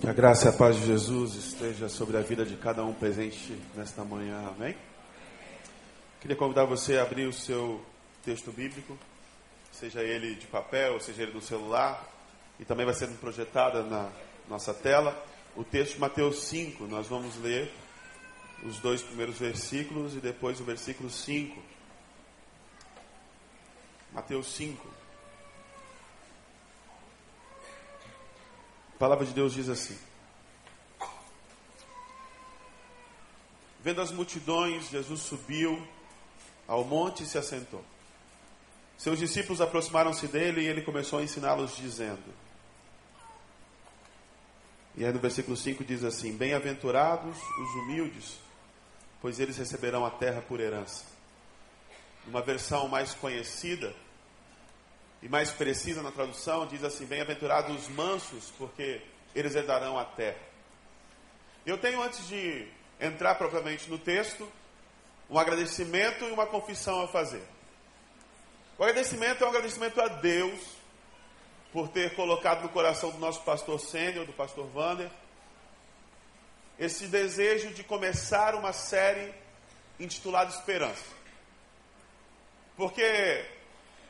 Que a graça e a paz de Jesus esteja sobre a vida de cada um presente nesta manhã, amém? Queria convidar você a abrir o seu texto bíblico, seja ele de papel, seja ele do celular, e também vai sendo projetada na nossa tela. O texto de Mateus 5, nós vamos ler os dois primeiros versículos e depois o versículo 5. Mateus 5. A palavra de Deus diz assim: Vendo as multidões, Jesus subiu ao monte e se assentou. Seus discípulos aproximaram-se dele e ele começou a ensiná-los, dizendo: E aí no versículo 5 diz assim: Bem-aventurados os humildes, pois eles receberão a terra por herança. Uma versão mais conhecida, e mais precisa na tradução, diz assim: Bem-aventurados os mansos, porque eles herdarão a terra. Eu tenho, antes de entrar propriamente no texto, um agradecimento e uma confissão a fazer. O agradecimento é um agradecimento a Deus por ter colocado no coração do nosso pastor sênior, do pastor Vander, esse desejo de começar uma série intitulada Esperança. Porque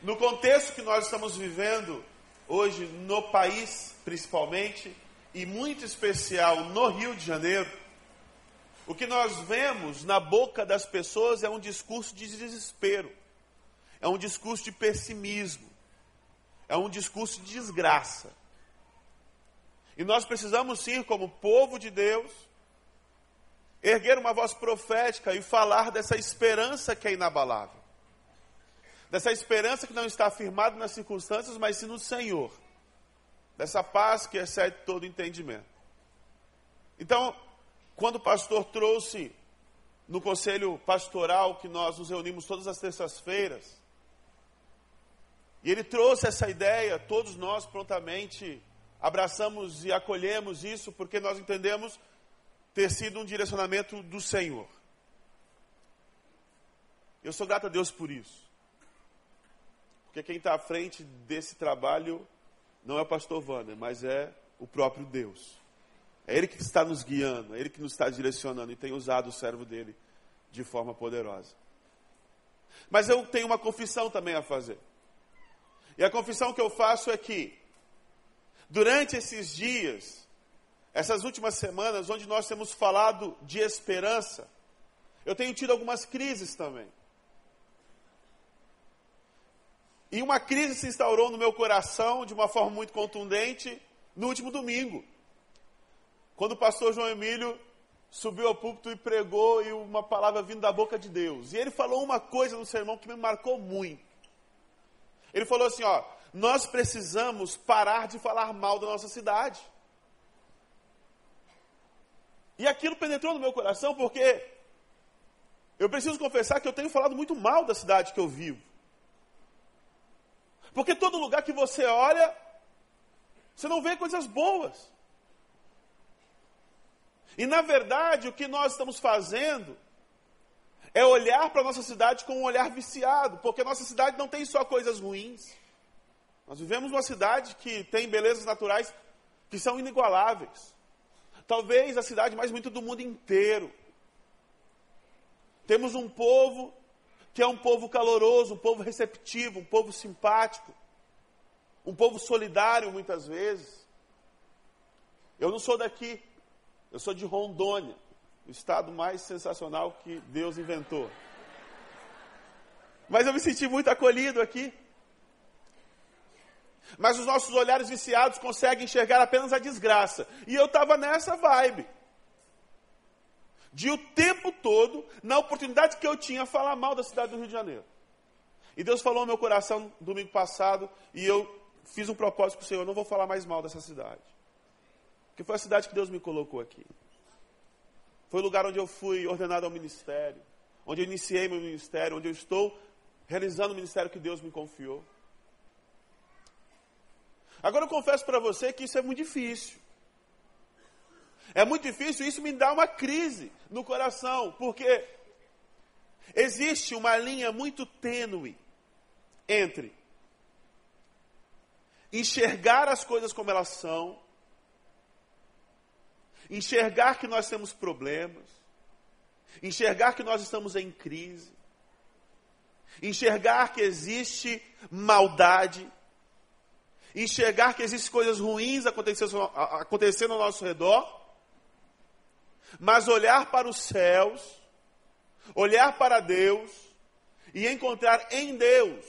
no contexto que nós estamos vivendo hoje no país, principalmente, e muito especial no Rio de Janeiro, o que nós vemos na boca das pessoas é um discurso de desespero, é um discurso de pessimismo, é um discurso de desgraça. E nós precisamos sim, como povo de Deus, erguer uma voz profética e falar dessa esperança que é inabalável dessa esperança que não está afirmada nas circunstâncias, mas sim no Senhor, dessa paz que excede todo entendimento. Então, quando o pastor trouxe no conselho pastoral que nós nos reunimos todas as terças-feiras, e ele trouxe essa ideia, todos nós prontamente abraçamos e acolhemos isso, porque nós entendemos ter sido um direcionamento do Senhor. Eu sou grato a Deus por isso. Porque quem está à frente desse trabalho não é o pastor Wander, mas é o próprio Deus. É Ele que está nos guiando, é Ele que nos está direcionando e tem usado o servo dele de forma poderosa. Mas eu tenho uma confissão também a fazer. E a confissão que eu faço é que, durante esses dias, essas últimas semanas, onde nós temos falado de esperança, eu tenho tido algumas crises também. E uma crise se instaurou no meu coração de uma forma muito contundente no último domingo. Quando o pastor João Emílio subiu ao púlpito e pregou e uma palavra vindo da boca de Deus. E ele falou uma coisa no sermão que me marcou muito. Ele falou assim, ó, nós precisamos parar de falar mal da nossa cidade. E aquilo penetrou no meu coração porque eu preciso confessar que eu tenho falado muito mal da cidade que eu vivo. Porque todo lugar que você olha, você não vê coisas boas. E na verdade, o que nós estamos fazendo é olhar para a nossa cidade com um olhar viciado, porque a nossa cidade não tem só coisas ruins. Nós vivemos numa cidade que tem belezas naturais que são inigualáveis. Talvez a cidade mais bonita do mundo inteiro. Temos um povo que é um povo caloroso, um povo receptivo, um povo simpático, um povo solidário muitas vezes. Eu não sou daqui, eu sou de Rondônia, o estado mais sensacional que Deus inventou. Mas eu me senti muito acolhido aqui. Mas os nossos olhares viciados conseguem enxergar apenas a desgraça. E eu estava nessa vibe de o tempo todo, na oportunidade que eu tinha, falar mal da cidade do Rio de Janeiro. E Deus falou no meu coração domingo passado, e eu fiz um propósito com o Senhor, não vou falar mais mal dessa cidade. Porque foi a cidade que Deus me colocou aqui. Foi o lugar onde eu fui ordenado ao ministério, onde eu iniciei meu ministério, onde eu estou realizando o ministério que Deus me confiou. Agora eu confesso para você que isso é muito difícil. É muito difícil, isso me dá uma crise no coração, porque existe uma linha muito tênue entre enxergar as coisas como elas são enxergar que nós temos problemas, enxergar que nós estamos em crise, enxergar que existe maldade, enxergar que existem coisas ruins acontecendo, acontecendo ao nosso redor, mas olhar para os céus, olhar para Deus e encontrar em Deus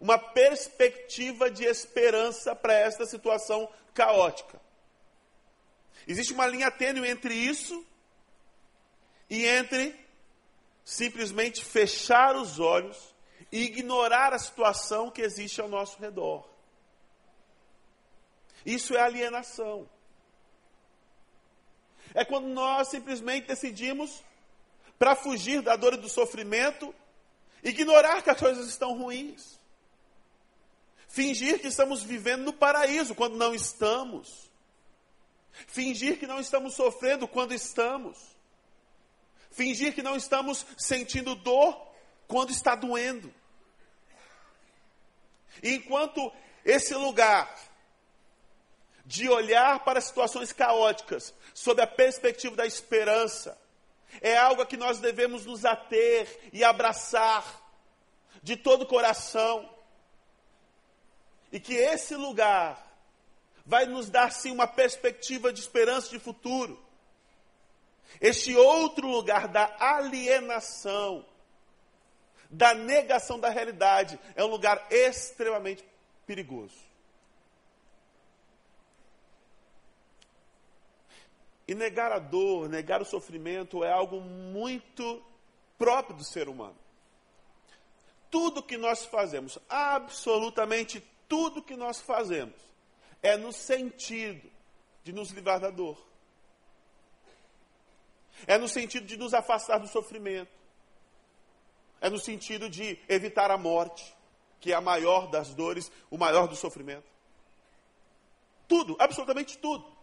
uma perspectiva de esperança para esta situação caótica. Existe uma linha tênue entre isso e entre simplesmente fechar os olhos e ignorar a situação que existe ao nosso redor. Isso é alienação. É quando nós simplesmente decidimos, para fugir da dor e do sofrimento, ignorar que as coisas estão ruins. Fingir que estamos vivendo no paraíso quando não estamos. Fingir que não estamos sofrendo quando estamos. Fingir que não estamos sentindo dor quando está doendo. E enquanto esse lugar de olhar para situações caóticas sob a perspectiva da esperança, é algo a que nós devemos nos ater e abraçar de todo o coração. E que esse lugar vai nos dar sim uma perspectiva de esperança de futuro. Este outro lugar da alienação, da negação da realidade, é um lugar extremamente perigoso. E negar a dor, negar o sofrimento é algo muito próprio do ser humano. Tudo que nós fazemos, absolutamente tudo que nós fazemos, é no sentido de nos livrar da dor. É no sentido de nos afastar do sofrimento. É no sentido de evitar a morte, que é a maior das dores, o maior do sofrimento. Tudo, absolutamente tudo.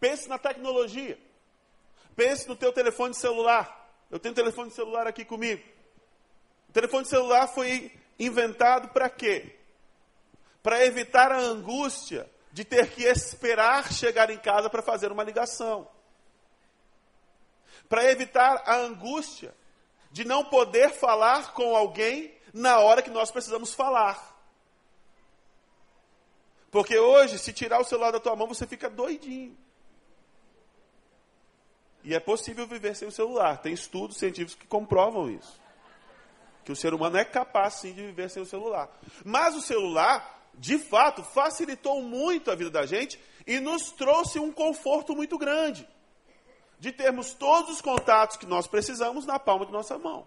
Pense na tecnologia. Pense no teu telefone celular. Eu tenho um telefone celular aqui comigo. O telefone celular foi inventado para quê? Para evitar a angústia de ter que esperar chegar em casa para fazer uma ligação. Para evitar a angústia de não poder falar com alguém na hora que nós precisamos falar. Porque hoje, se tirar o celular da tua mão, você fica doidinho. E é possível viver sem o celular. Tem estudos científicos que comprovam isso. Que o ser humano é capaz sim de viver sem o celular. Mas o celular, de fato, facilitou muito a vida da gente e nos trouxe um conforto muito grande. De termos todos os contatos que nós precisamos na palma de nossa mão.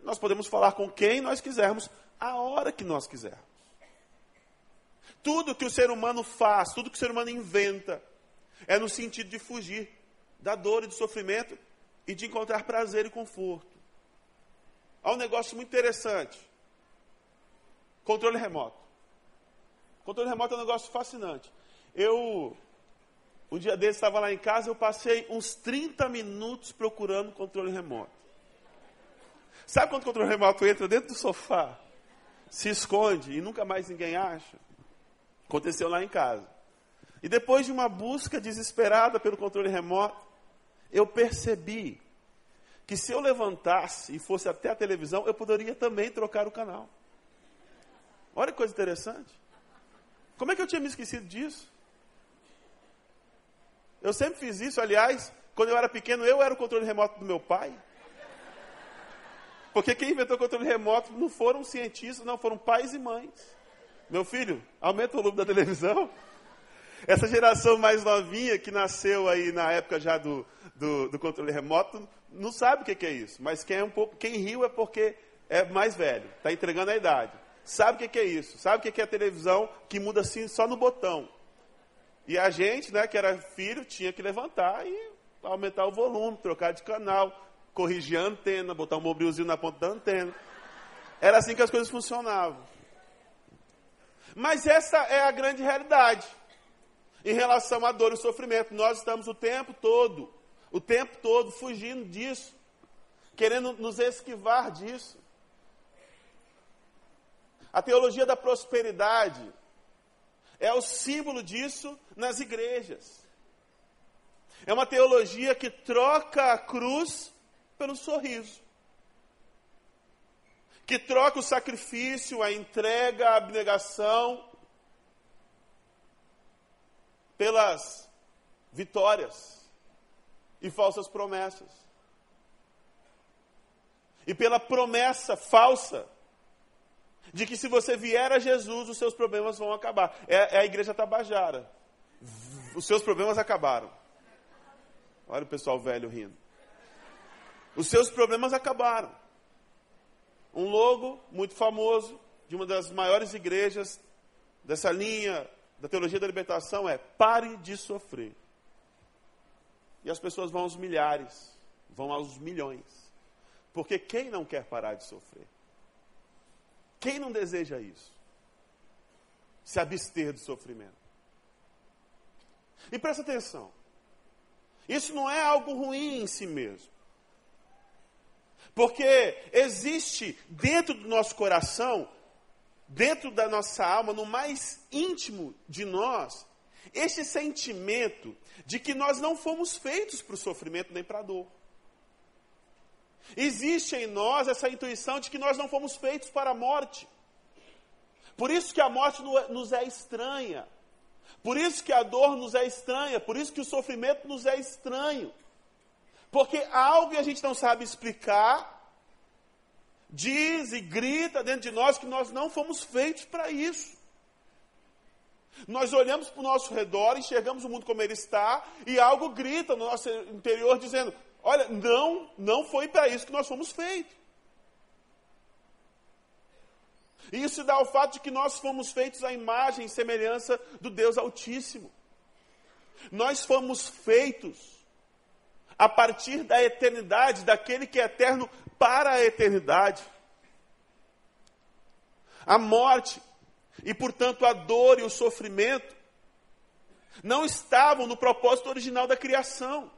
Nós podemos falar com quem nós quisermos, a hora que nós quisermos. Tudo que o ser humano faz, tudo que o ser humano inventa, é no sentido de fugir da dor e do sofrimento e de encontrar prazer e conforto. Há um negócio muito interessante. Controle remoto. Controle remoto é um negócio fascinante. Eu, um dia desse, estava lá em casa, eu passei uns 30 minutos procurando controle remoto. Sabe quando o controle remoto entra dentro do sofá, se esconde e nunca mais ninguém acha? Aconteceu lá em casa. E depois de uma busca desesperada pelo controle remoto, eu percebi que se eu levantasse e fosse até a televisão, eu poderia também trocar o canal. Olha que coisa interessante. Como é que eu tinha me esquecido disso? Eu sempre fiz isso, aliás, quando eu era pequeno, eu era o controle remoto do meu pai. Porque quem inventou o controle remoto não foram cientistas, não, foram pais e mães. Meu filho, aumenta o volume da televisão. Essa geração mais novinha que nasceu aí na época já do, do, do controle remoto não sabe o que, que, é isso. Mas quem, é um pouco, quem riu é porque é mais velho, está entregando a idade. Sabe o que, que é isso? Sabe o que, que é a televisão que muda assim só no botão. E a gente, né, que era filho, tinha que levantar e aumentar o volume, trocar de canal, corrigir a antena, botar um mobrilzinho na ponta da antena. Era assim que as coisas funcionavam. Mas essa é a grande realidade em relação à dor e sofrimento. Nós estamos o tempo todo, o tempo todo fugindo disso, querendo nos esquivar disso. A teologia da prosperidade é o símbolo disso nas igrejas. É uma teologia que troca a cruz pelo sorriso. Que troca o sacrifício, a entrega, a abnegação pelas vitórias e falsas promessas. E pela promessa falsa de que se você vier a Jesus, os seus problemas vão acabar. É, é a igreja tabajara. Os seus problemas acabaram. Olha o pessoal velho rindo. Os seus problemas acabaram. Um logo muito famoso de uma das maiores igrejas dessa linha da teologia da libertação é pare de sofrer. E as pessoas vão aos milhares, vão aos milhões. Porque quem não quer parar de sofrer? Quem não deseja isso? Se abster do sofrimento. E presta atenção. Isso não é algo ruim em si mesmo. Porque existe dentro do nosso coração, dentro da nossa alma, no mais íntimo de nós, este sentimento de que nós não fomos feitos para o sofrimento nem para a dor. Existe em nós essa intuição de que nós não fomos feitos para a morte. Por isso que a morte nos é estranha. Por isso que a dor nos é estranha, por isso que o sofrimento nos é estranho. Porque algo que a gente não sabe explicar, diz e grita dentro de nós que nós não fomos feitos para isso. Nós olhamos para o nosso redor, enxergamos o mundo como ele está, e algo grita no nosso interior dizendo: Olha, não, não foi para isso que nós fomos feitos. E isso dá ao fato de que nós fomos feitos à imagem e semelhança do Deus Altíssimo. Nós fomos feitos a partir da eternidade, daquele que é eterno para a eternidade. A morte e, portanto, a dor e o sofrimento não estavam no propósito original da criação.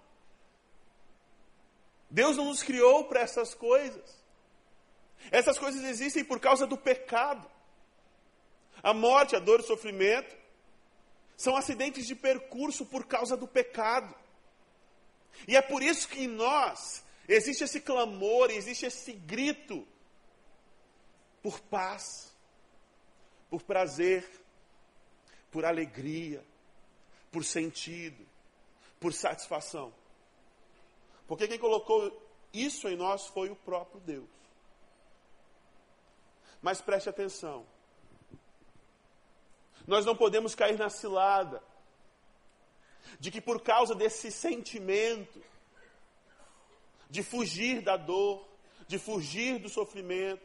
Deus não nos criou para essas coisas. Essas coisas existem por causa do pecado. A morte, a dor e o sofrimento são acidentes de percurso por causa do pecado. E é por isso que em nós existe esse clamor, existe esse grito por paz, por prazer, por alegria, por sentido, por satisfação. Porque quem colocou isso em nós foi o próprio Deus. Mas preste atenção. Nós não podemos cair na cilada de que por causa desse sentimento de fugir da dor, de fugir do sofrimento,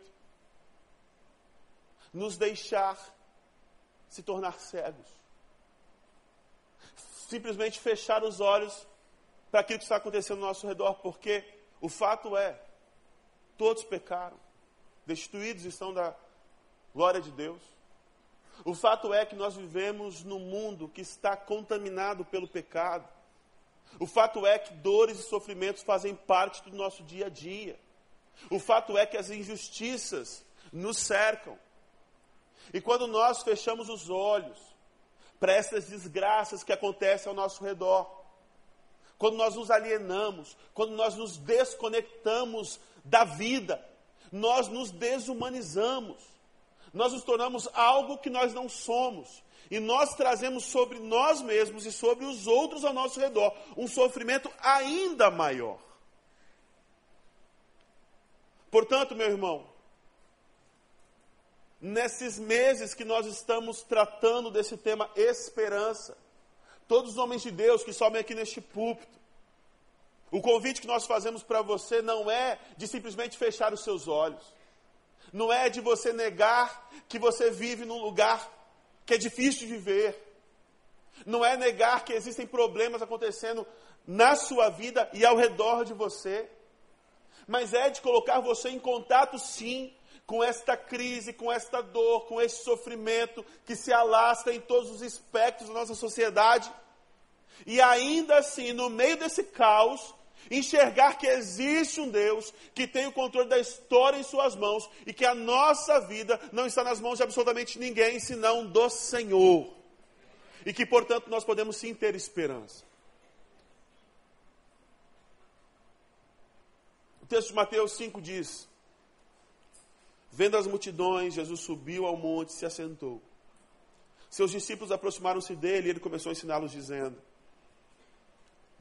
nos deixar se tornar cegos. Simplesmente fechar os olhos para aquilo que está acontecendo ao nosso redor, porque o fato é, todos pecaram destituídos estão da glória de Deus. O fato é que nós vivemos num mundo que está contaminado pelo pecado. O fato é que dores e sofrimentos fazem parte do nosso dia a dia. O fato é que as injustiças nos cercam. E quando nós fechamos os olhos para essas desgraças que acontecem ao nosso redor, quando nós nos alienamos, quando nós nos desconectamos da vida, nós nos desumanizamos, nós nos tornamos algo que nós não somos, e nós trazemos sobre nós mesmos e sobre os outros ao nosso redor um sofrimento ainda maior. Portanto, meu irmão, nesses meses que nós estamos tratando desse tema esperança, todos os homens de Deus que sobem aqui neste púlpito, o convite que nós fazemos para você não é de simplesmente fechar os seus olhos. Não é de você negar que você vive num lugar que é difícil de viver. Não é negar que existem problemas acontecendo na sua vida e ao redor de você. Mas é de colocar você em contato, sim, com esta crise, com esta dor, com esse sofrimento que se alastra em todos os aspectos da nossa sociedade e ainda assim, no meio desse caos, enxergar que existe um Deus que tem o controle da história em suas mãos e que a nossa vida não está nas mãos de absolutamente ninguém senão do Senhor. E que, portanto, nós podemos sim ter esperança. O texto de Mateus 5 diz: Vendo as multidões, Jesus subiu ao monte e se assentou. Seus discípulos aproximaram-se dele e ele começou a ensiná-los, dizendo: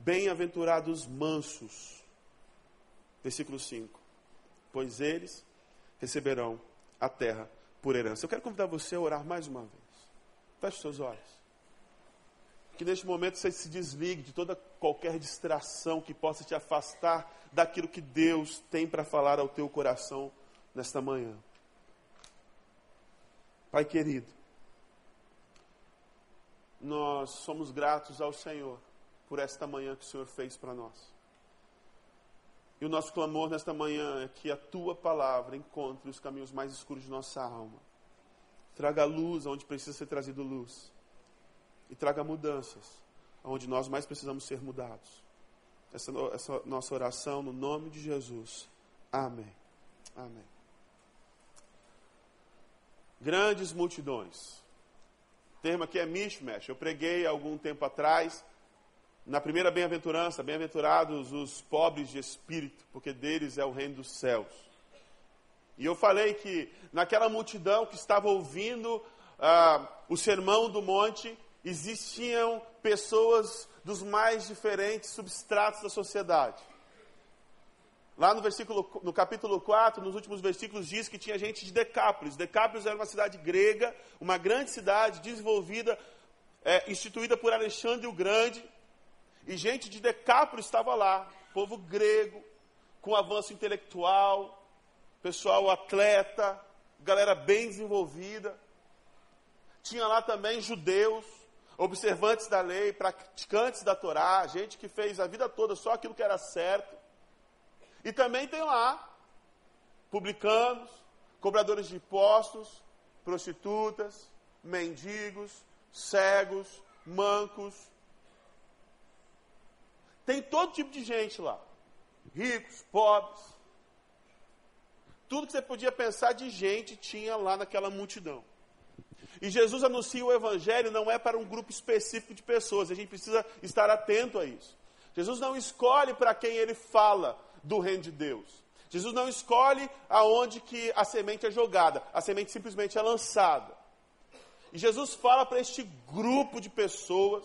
Bem-aventurados mansos. Versículo 5: Pois eles receberão a terra por herança. Eu quero convidar você a orar mais uma vez. Feche seus olhos. Que neste momento você se desligue de toda qualquer distração que possa te afastar daquilo que Deus tem para falar ao teu coração nesta manhã. Pai querido, nós somos gratos ao Senhor por esta manhã que o Senhor fez para nós. E o nosso clamor nesta manhã é que a tua palavra encontre os caminhos mais escuros de nossa alma. Traga luz onde precisa ser trazido luz. E traga mudanças onde nós mais precisamos ser mudados. Essa, essa nossa oração no nome de Jesus. Amém. Amém. Grandes multidões. O termo aqui é mishmash. Eu preguei algum tempo atrás na primeira bem-aventurança, bem-aventurados os pobres de espírito, porque deles é o reino dos céus. E eu falei que naquela multidão que estava ouvindo ah, o sermão do monte, existiam pessoas dos mais diferentes substratos da sociedade. Lá no versículo, no capítulo 4, nos últimos versículos, diz que tinha gente de Decápolis. Decápolis era uma cidade grega, uma grande cidade desenvolvida, é, instituída por Alexandre o Grande. E gente de Decápolis estava lá, povo grego, com avanço intelectual, pessoal atleta, galera bem desenvolvida. Tinha lá também judeus, observantes da lei, praticantes da Torá, gente que fez a vida toda só aquilo que era certo. E também tem lá publicanos, cobradores de impostos, prostitutas, mendigos, cegos, mancos. Tem todo tipo de gente lá. Ricos, pobres. Tudo que você podia pensar de gente tinha lá naquela multidão. E Jesus anuncia o Evangelho não é para um grupo específico de pessoas, a gente precisa estar atento a isso. Jesus não escolhe para quem ele fala do reino de Deus. Jesus não escolhe aonde que a semente é jogada, a semente simplesmente é lançada. E Jesus fala para este grupo de pessoas,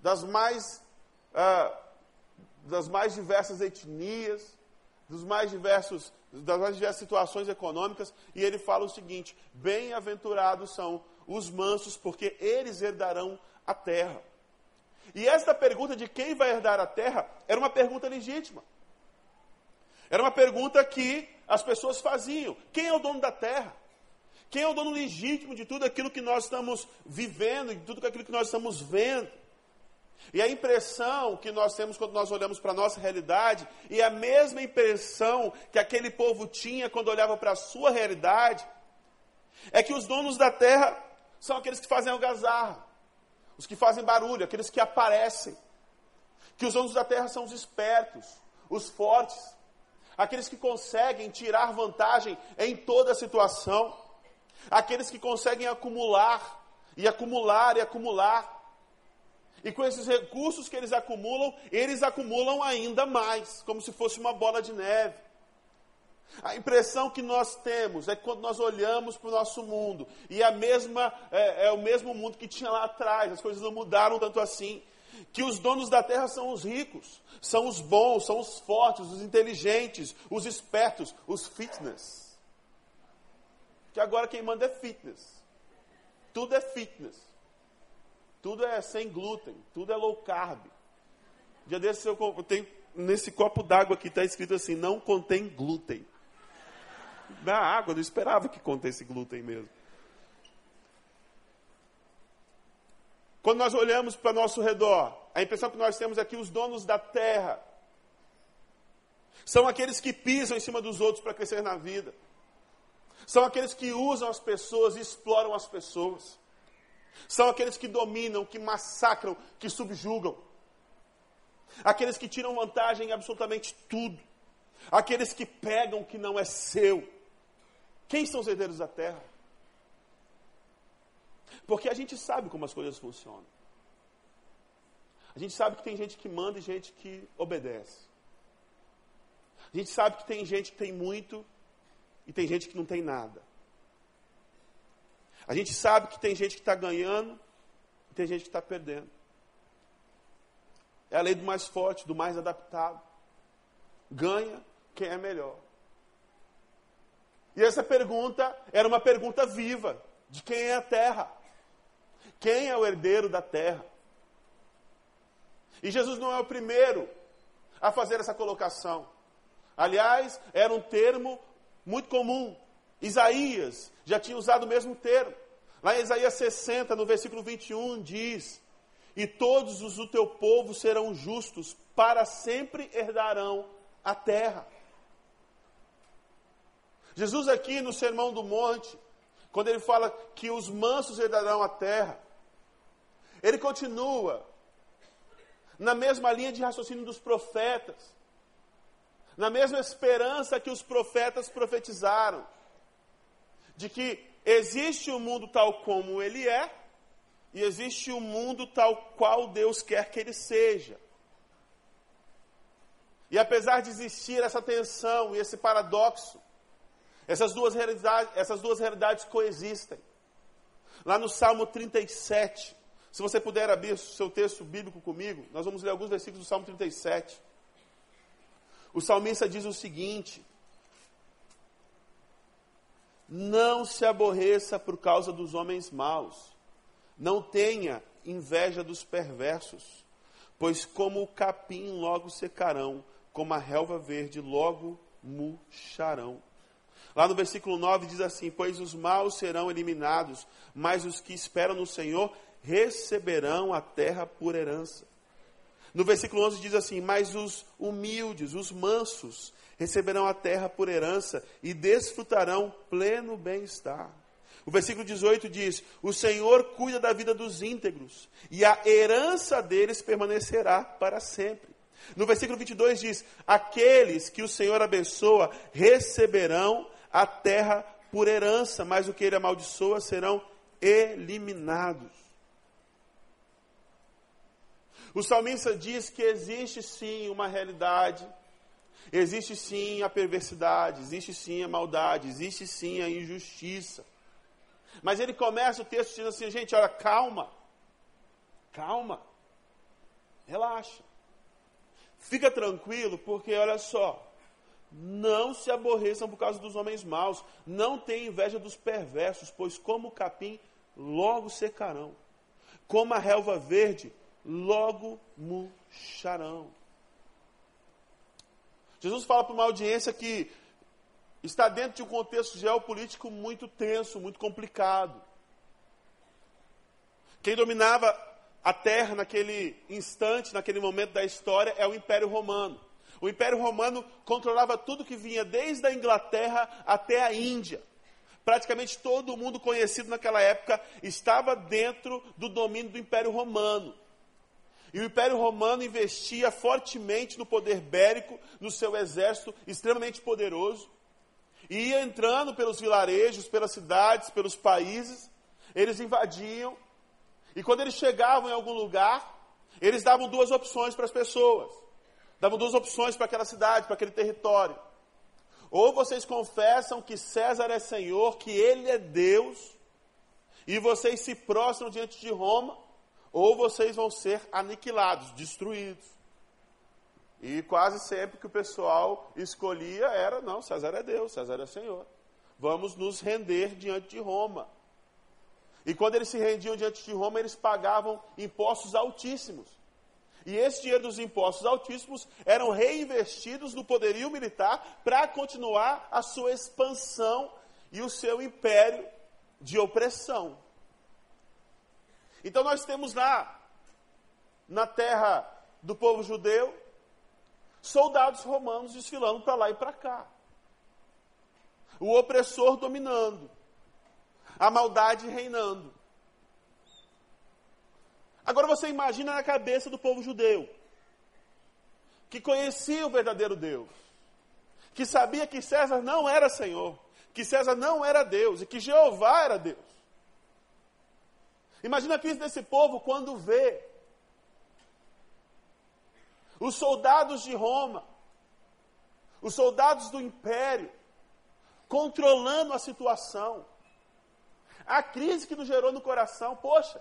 das mais, ah, das mais diversas etnias, dos mais diversos das mais diversas situações econômicas, e ele fala o seguinte: Bem-aventurados são os mansos, porque eles herdarão a terra. E esta pergunta de quem vai herdar a terra era uma pergunta legítima. Era uma pergunta que as pessoas faziam: quem é o dono da terra? Quem é o dono legítimo de tudo aquilo que nós estamos vivendo, de tudo aquilo que nós estamos vendo? E a impressão que nós temos quando nós olhamos para a nossa realidade, e a mesma impressão que aquele povo tinha quando olhava para a sua realidade, é que os donos da terra são aqueles que fazem algazarra, os que fazem barulho, aqueles que aparecem. Que os donos da terra são os espertos, os fortes, aqueles que conseguem tirar vantagem em toda a situação, aqueles que conseguem acumular e acumular e acumular e com esses recursos que eles acumulam, eles acumulam ainda mais, como se fosse uma bola de neve. A impressão que nós temos é que quando nós olhamos para o nosso mundo, e a mesma, é, é o mesmo mundo que tinha lá atrás, as coisas não mudaram tanto assim, que os donos da terra são os ricos, são os bons, são os fortes, os inteligentes, os espertos, os fitness. Que agora quem manda é fitness. Tudo é fitness. Tudo é sem glúten, tudo é low carb. Dia desses eu, eu tenho, nesse copo d'água aqui está escrito assim, não contém glúten. Na água, eu não esperava que contesse glúten mesmo. Quando nós olhamos para nosso redor, a impressão que nós temos é que os donos da terra são aqueles que pisam em cima dos outros para crescer na vida. São aqueles que usam as pessoas e exploram as pessoas. São aqueles que dominam, que massacram, que subjugam. Aqueles que tiram vantagem em absolutamente tudo. Aqueles que pegam o que não é seu. Quem são os herdeiros da terra? Porque a gente sabe como as coisas funcionam. A gente sabe que tem gente que manda e gente que obedece. A gente sabe que tem gente que tem muito e tem gente que não tem nada. A gente sabe que tem gente que está ganhando e tem gente que está perdendo. É a lei do mais forte, do mais adaptado. Ganha quem é melhor. E essa pergunta era uma pergunta viva: de quem é a terra? Quem é o herdeiro da terra? E Jesus não é o primeiro a fazer essa colocação. Aliás, era um termo muito comum. Isaías já tinha usado o mesmo termo. Lá em Isaías 60, no versículo 21, diz: E todos os do teu povo serão justos, para sempre herdarão a terra. Jesus, aqui no Sermão do Monte, quando ele fala que os mansos herdarão a terra, ele continua na mesma linha de raciocínio dos profetas na mesma esperança que os profetas profetizaram, de que existe o mundo tal como ele é, e existe o mundo tal qual Deus quer que ele seja. E apesar de existir essa tensão e esse paradoxo, essas duas realidades, essas duas realidades coexistem. Lá no Salmo 37, se você puder abrir seu texto bíblico comigo, nós vamos ler alguns versículos do Salmo 37. O salmista diz o seguinte: Não se aborreça por causa dos homens maus, não tenha inveja dos perversos, pois como o capim logo secarão, como a relva verde logo murcharão. Lá no versículo 9 diz assim: Pois os maus serão eliminados, mas os que esperam no Senhor receberão a terra por herança. No versículo 11 diz assim: Mas os humildes, os mansos, receberão a terra por herança e desfrutarão pleno bem-estar. O versículo 18 diz: O Senhor cuida da vida dos íntegros, e a herança deles permanecerá para sempre. No versículo 22 diz: Aqueles que o Senhor abençoa receberão a terra por herança, mas o que ele amaldiçoa serão eliminados. O salmista diz que existe sim uma realidade, existe sim a perversidade, existe sim a maldade, existe sim a injustiça. Mas ele começa o texto dizendo assim: gente, olha, calma, calma, relaxa, fica tranquilo, porque olha só, não se aborreçam por causa dos homens maus, não tenham inveja dos perversos, pois como o capim logo secarão, como a relva verde logo murcharão. Jesus fala para uma audiência que está dentro de um contexto geopolítico muito tenso, muito complicado. Quem dominava a terra naquele instante, naquele momento da história, é o Império Romano. O Império Romano controlava tudo que vinha desde a Inglaterra até a Índia. Praticamente todo mundo conhecido naquela época estava dentro do domínio do Império Romano. E o Império Romano investia fortemente no poder bélico, no seu exército extremamente poderoso. E ia entrando pelos vilarejos, pelas cidades, pelos países. Eles invadiam. E quando eles chegavam em algum lugar, eles davam duas opções para as pessoas. Davam duas opções para aquela cidade, para aquele território. Ou vocês confessam que César é Senhor, que Ele é Deus, e vocês se prostram diante de Roma, ou vocês vão ser aniquilados, destruídos. E quase sempre que o pessoal escolhia era: não, César é Deus, César é Senhor. Vamos nos render diante de Roma. E quando eles se rendiam diante de Roma, eles pagavam impostos altíssimos. E esse dinheiro dos impostos altíssimos eram reinvestidos no poderio militar para continuar a sua expansão e o seu império de opressão. Então nós temos lá, na terra do povo judeu, soldados romanos desfilando para lá e para cá. O opressor dominando, a maldade reinando. Agora você imagina na cabeça do povo judeu, que conhecia o verdadeiro Deus, que sabia que César não era Senhor, que César não era Deus e que Jeová era Deus. Imagina a crise desse povo quando vê os soldados de Roma, os soldados do império, controlando a situação. A crise que nos gerou no coração, poxa,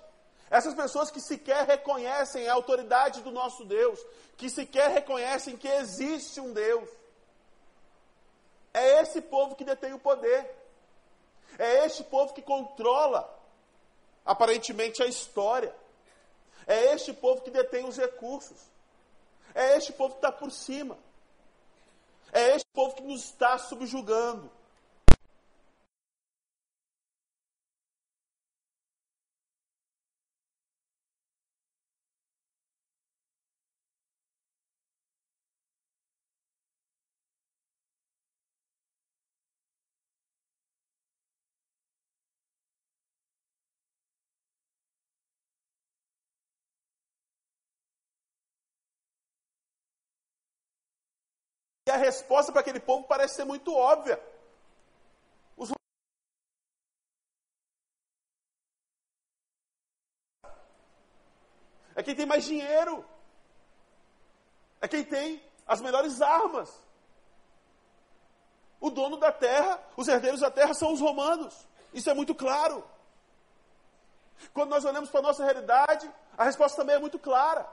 essas pessoas que sequer reconhecem a autoridade do nosso Deus, que sequer reconhecem que existe um Deus. É esse povo que detém o poder. É este povo que controla, aparentemente, a história. É este povo que detém os recursos. É este povo que está por cima. É este povo que nos está subjugando. E a resposta para aquele povo parece ser muito óbvia. Os é quem tem mais dinheiro. É quem tem as melhores armas. O dono da terra, os herdeiros da terra são os romanos. Isso é muito claro. Quando nós olhamos para a nossa realidade, a resposta também é muito clara.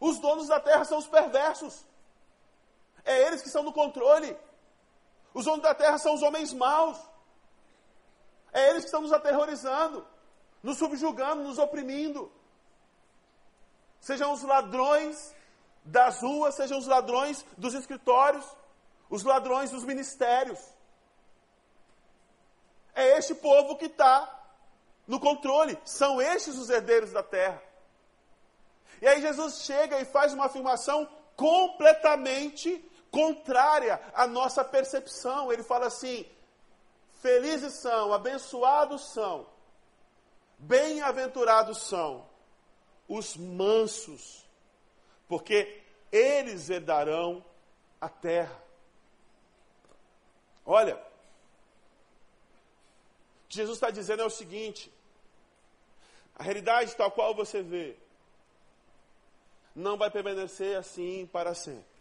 Os donos da terra são os perversos. É eles que estão no controle. Os donos da terra são os homens maus. É eles que estão nos aterrorizando, nos subjugando, nos oprimindo. Sejam os ladrões das ruas, sejam os ladrões dos escritórios, os ladrões dos ministérios. É este povo que está no controle, são estes os herdeiros da terra. E aí Jesus chega e faz uma afirmação completamente contrária à nossa percepção. Ele fala assim: felizes são, abençoados são, bem-aventurados são os mansos, porque eles herdarão a terra. Olha, Jesus está dizendo é o seguinte: a realidade tal qual você vê não vai permanecer assim para sempre.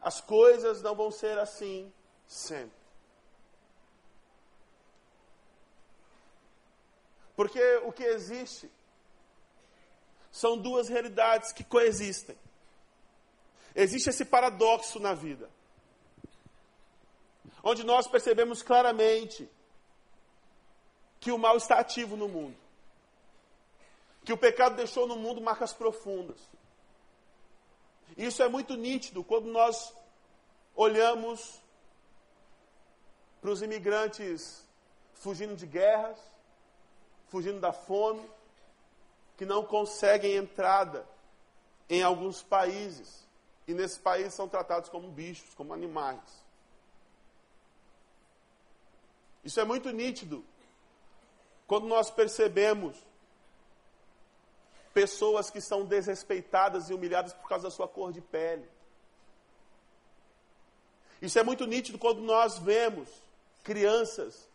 As coisas não vão ser assim sempre. Porque o que existe são duas realidades que coexistem. Existe esse paradoxo na vida, onde nós percebemos claramente que o mal está ativo no mundo, que o pecado deixou no mundo marcas profundas. Isso é muito nítido quando nós olhamos para os imigrantes fugindo de guerras, fugindo da fome, que não conseguem entrada em alguns países. E nesses países são tratados como bichos, como animais. Isso é muito nítido quando nós percebemos pessoas que são desrespeitadas e humilhadas por causa da sua cor de pele. Isso é muito nítido quando nós vemos crianças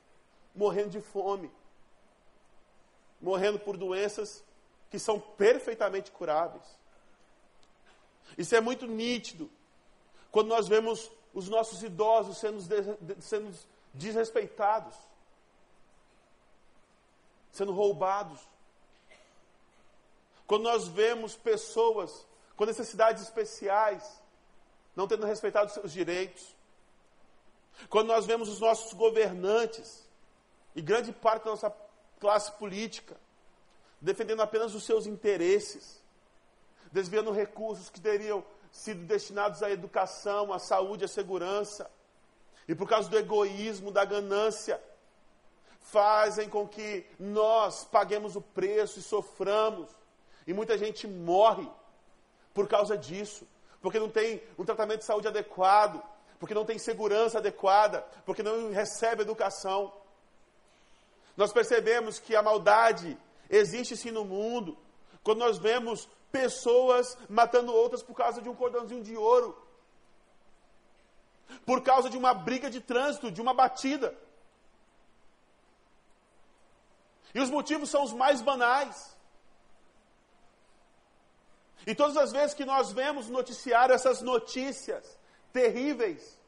morrendo de fome, morrendo por doenças que são perfeitamente curáveis. Isso é muito nítido quando nós vemos os nossos idosos sendo, sendo desrespeitados, sendo roubados. Quando nós vemos pessoas com necessidades especiais não tendo respeitado seus direitos. Quando nós vemos os nossos governantes e grande parte da nossa classe política defendendo apenas os seus interesses, desviando recursos que teriam sido destinados à educação, à saúde, à segurança, e por causa do egoísmo, da ganância, fazem com que nós paguemos o preço e soframos e muita gente morre por causa disso, porque não tem um tratamento de saúde adequado, porque não tem segurança adequada, porque não recebe educação. Nós percebemos que a maldade existe sim no mundo, quando nós vemos pessoas matando outras por causa de um cordãozinho de ouro, por causa de uma briga de trânsito, de uma batida. E os motivos são os mais banais. E todas as vezes que nós vemos no noticiário essas notícias terríveis,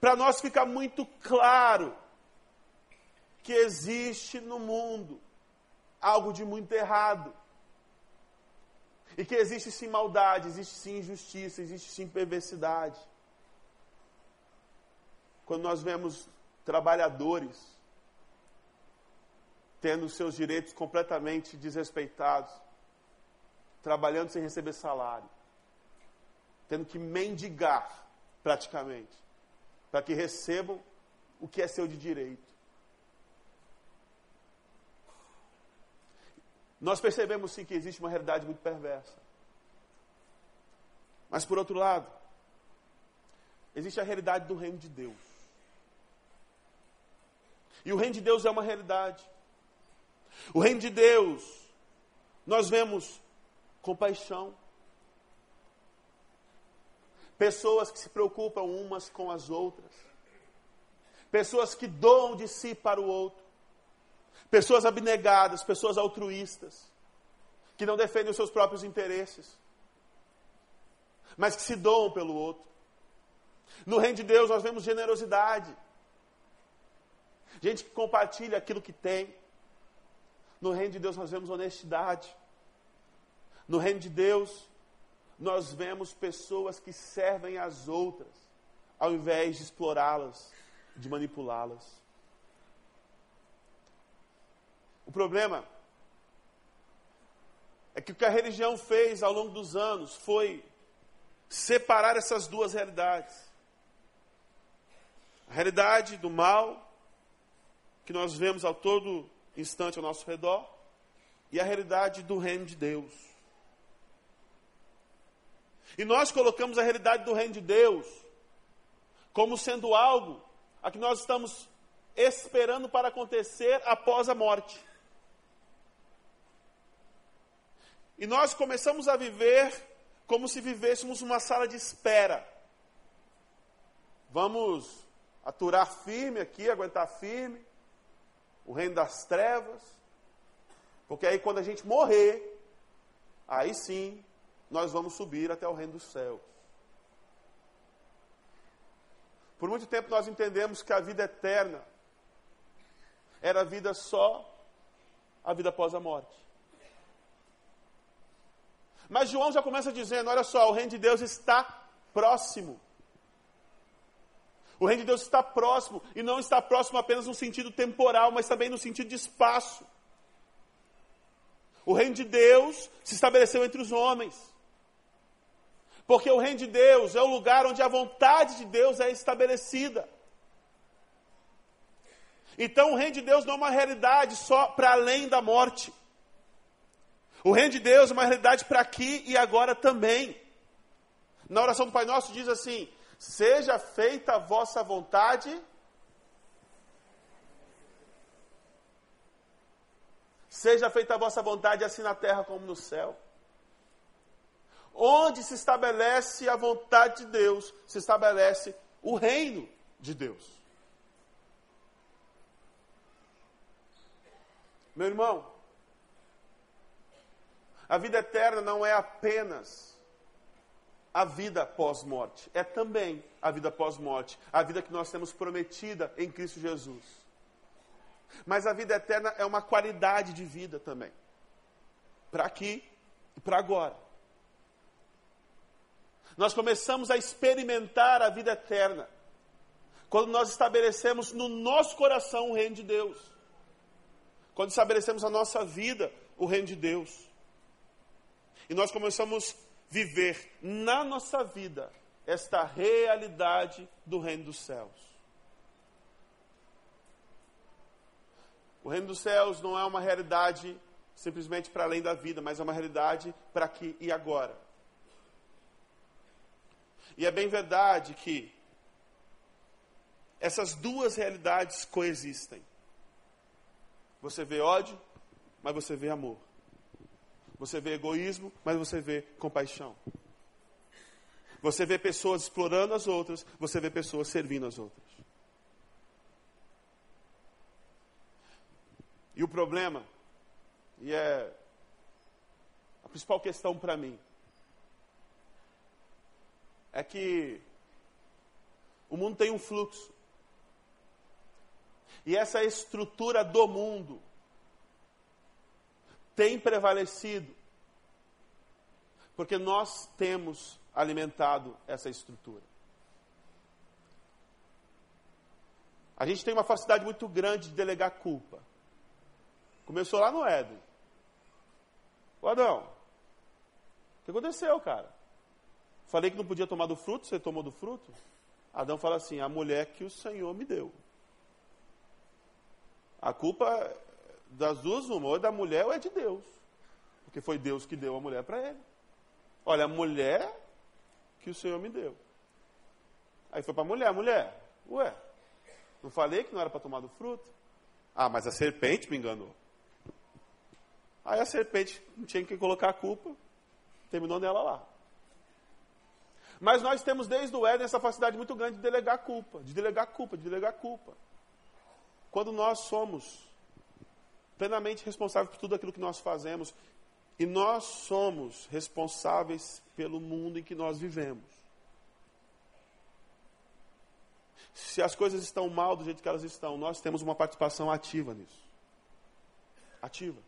para nós fica muito claro que existe no mundo algo de muito errado. E que existe sim maldade, existe sim injustiça, existe sim perversidade. Quando nós vemos trabalhadores tendo seus direitos completamente desrespeitados, trabalhando sem receber salário, tendo que mendigar praticamente, para que recebam o que é seu de direito. Nós percebemos sim que existe uma realidade muito perversa. Mas por outro lado, existe a realidade do reino de Deus. E o reino de Deus é uma realidade. O reino de Deus, nós vemos compaixão. Pessoas que se preocupam umas com as outras. Pessoas que doam de si para o outro. Pessoas abnegadas, pessoas altruístas, que não defendem os seus próprios interesses, mas que se doam pelo outro. No reino de Deus nós vemos generosidade. Gente que compartilha aquilo que tem. No reino de Deus nós vemos honestidade. No reino de Deus, nós vemos pessoas que servem as outras, ao invés de explorá-las, de manipulá-las. O problema é que o que a religião fez ao longo dos anos foi separar essas duas realidades. A realidade do mal, que nós vemos a todo instante ao nosso redor, e a realidade do reino de Deus. E nós colocamos a realidade do reino de Deus como sendo algo a que nós estamos esperando para acontecer após a morte. E nós começamos a viver como se vivêssemos uma sala de espera. Vamos aturar firme aqui, aguentar firme, o reino das trevas, porque aí quando a gente morrer, aí sim nós vamos subir até o reino dos céus. Por muito tempo nós entendemos que a vida eterna era a vida só a vida após a morte. Mas João já começa dizendo: olha só, o reino de Deus está próximo. O reino de Deus está próximo, e não está próximo apenas no sentido temporal, mas também no sentido de espaço. O reino de Deus se estabeleceu entre os homens. Porque o reino de Deus é o lugar onde a vontade de Deus é estabelecida. Então o reino de Deus não é uma realidade só para além da morte. O reino de Deus é uma realidade para aqui e agora também. Na oração do Pai Nosso diz assim: Seja feita a vossa vontade. Seja feita a vossa vontade, assim na terra como no céu. Onde se estabelece a vontade de Deus, se estabelece o reino de Deus. Meu irmão, a vida eterna não é apenas a vida pós-morte, é também a vida pós-morte, a vida que nós temos prometida em Cristo Jesus. Mas a vida eterna é uma qualidade de vida também, para aqui e para agora nós começamos a experimentar a vida eterna quando nós estabelecemos no nosso coração o reino de Deus. Quando estabelecemos a nossa vida o reino de Deus. E nós começamos a viver na nossa vida esta realidade do reino dos céus. O reino dos céus não é uma realidade simplesmente para além da vida, mas é uma realidade para aqui e agora. E é bem verdade que essas duas realidades coexistem. Você vê ódio, mas você vê amor. Você vê egoísmo, mas você vê compaixão. Você vê pessoas explorando as outras, você vê pessoas servindo as outras. E o problema, e é a principal questão para mim, é que o mundo tem um fluxo. E essa estrutura do mundo tem prevalecido porque nós temos alimentado essa estrutura. A gente tem uma facilidade muito grande de delegar culpa. Começou lá no Éden. Adão, o que aconteceu, cara? Falei que não podia tomar do fruto, você tomou do fruto? Adão fala assim: a mulher que o Senhor me deu. A culpa das duas, uma, ou é da mulher ou é de Deus. Porque foi Deus que deu a mulher para ele. Olha, a mulher que o Senhor me deu. Aí foi para a mulher, mulher, ué, não falei que não era para tomar do fruto? Ah, mas a serpente me enganou. Aí a serpente não tinha que colocar a culpa, terminou nela lá. Mas nós temos desde o Éden essa facilidade muito grande de delegar culpa, de delegar culpa, de delegar culpa. Quando nós somos plenamente responsáveis por tudo aquilo que nós fazemos, e nós somos responsáveis pelo mundo em que nós vivemos. Se as coisas estão mal do jeito que elas estão, nós temos uma participação ativa nisso. Ativa.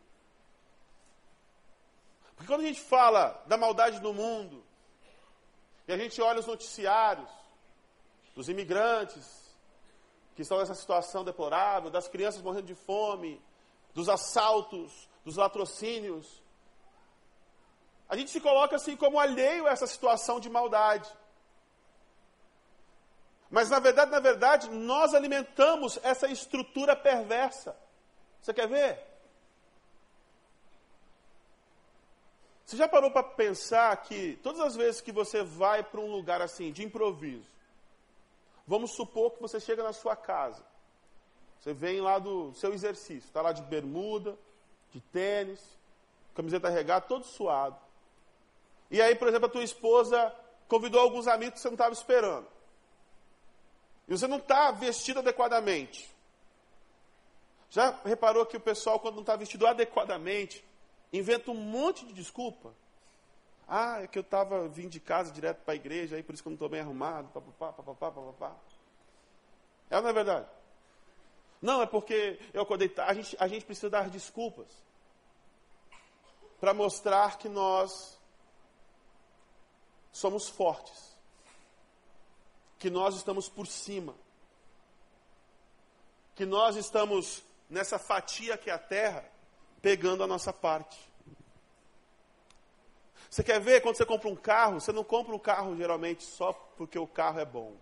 Porque quando a gente fala da maldade no mundo, e a gente olha os noticiários dos imigrantes que estão nessa situação deplorável, das crianças morrendo de fome, dos assaltos, dos latrocínios, a gente se coloca assim como alheio a essa situação de maldade. Mas na verdade, na verdade, nós alimentamos essa estrutura perversa. Você quer ver? Você já parou para pensar que todas as vezes que você vai para um lugar assim, de improviso, vamos supor que você chega na sua casa, você vem lá do seu exercício, está lá de bermuda, de tênis, camiseta regata, todo suado. E aí, por exemplo, a tua esposa convidou alguns amigos que você não estava esperando. E você não está vestido adequadamente. Já reparou que o pessoal, quando não está vestido adequadamente, inventa um monte de desculpa? Ah, é que eu estava vindo de casa direto para a igreja, aí por isso que eu não estou bem arrumado, papapá, papapá, papapá. É ou não é verdade? Não, é porque eu acordei. A gente, a gente precisa dar desculpas para mostrar que nós somos fortes, que nós estamos por cima, que nós estamos nessa fatia que é a terra, pegando a nossa parte. Você quer ver quando você compra um carro? Você não compra um carro geralmente só porque o carro é bom.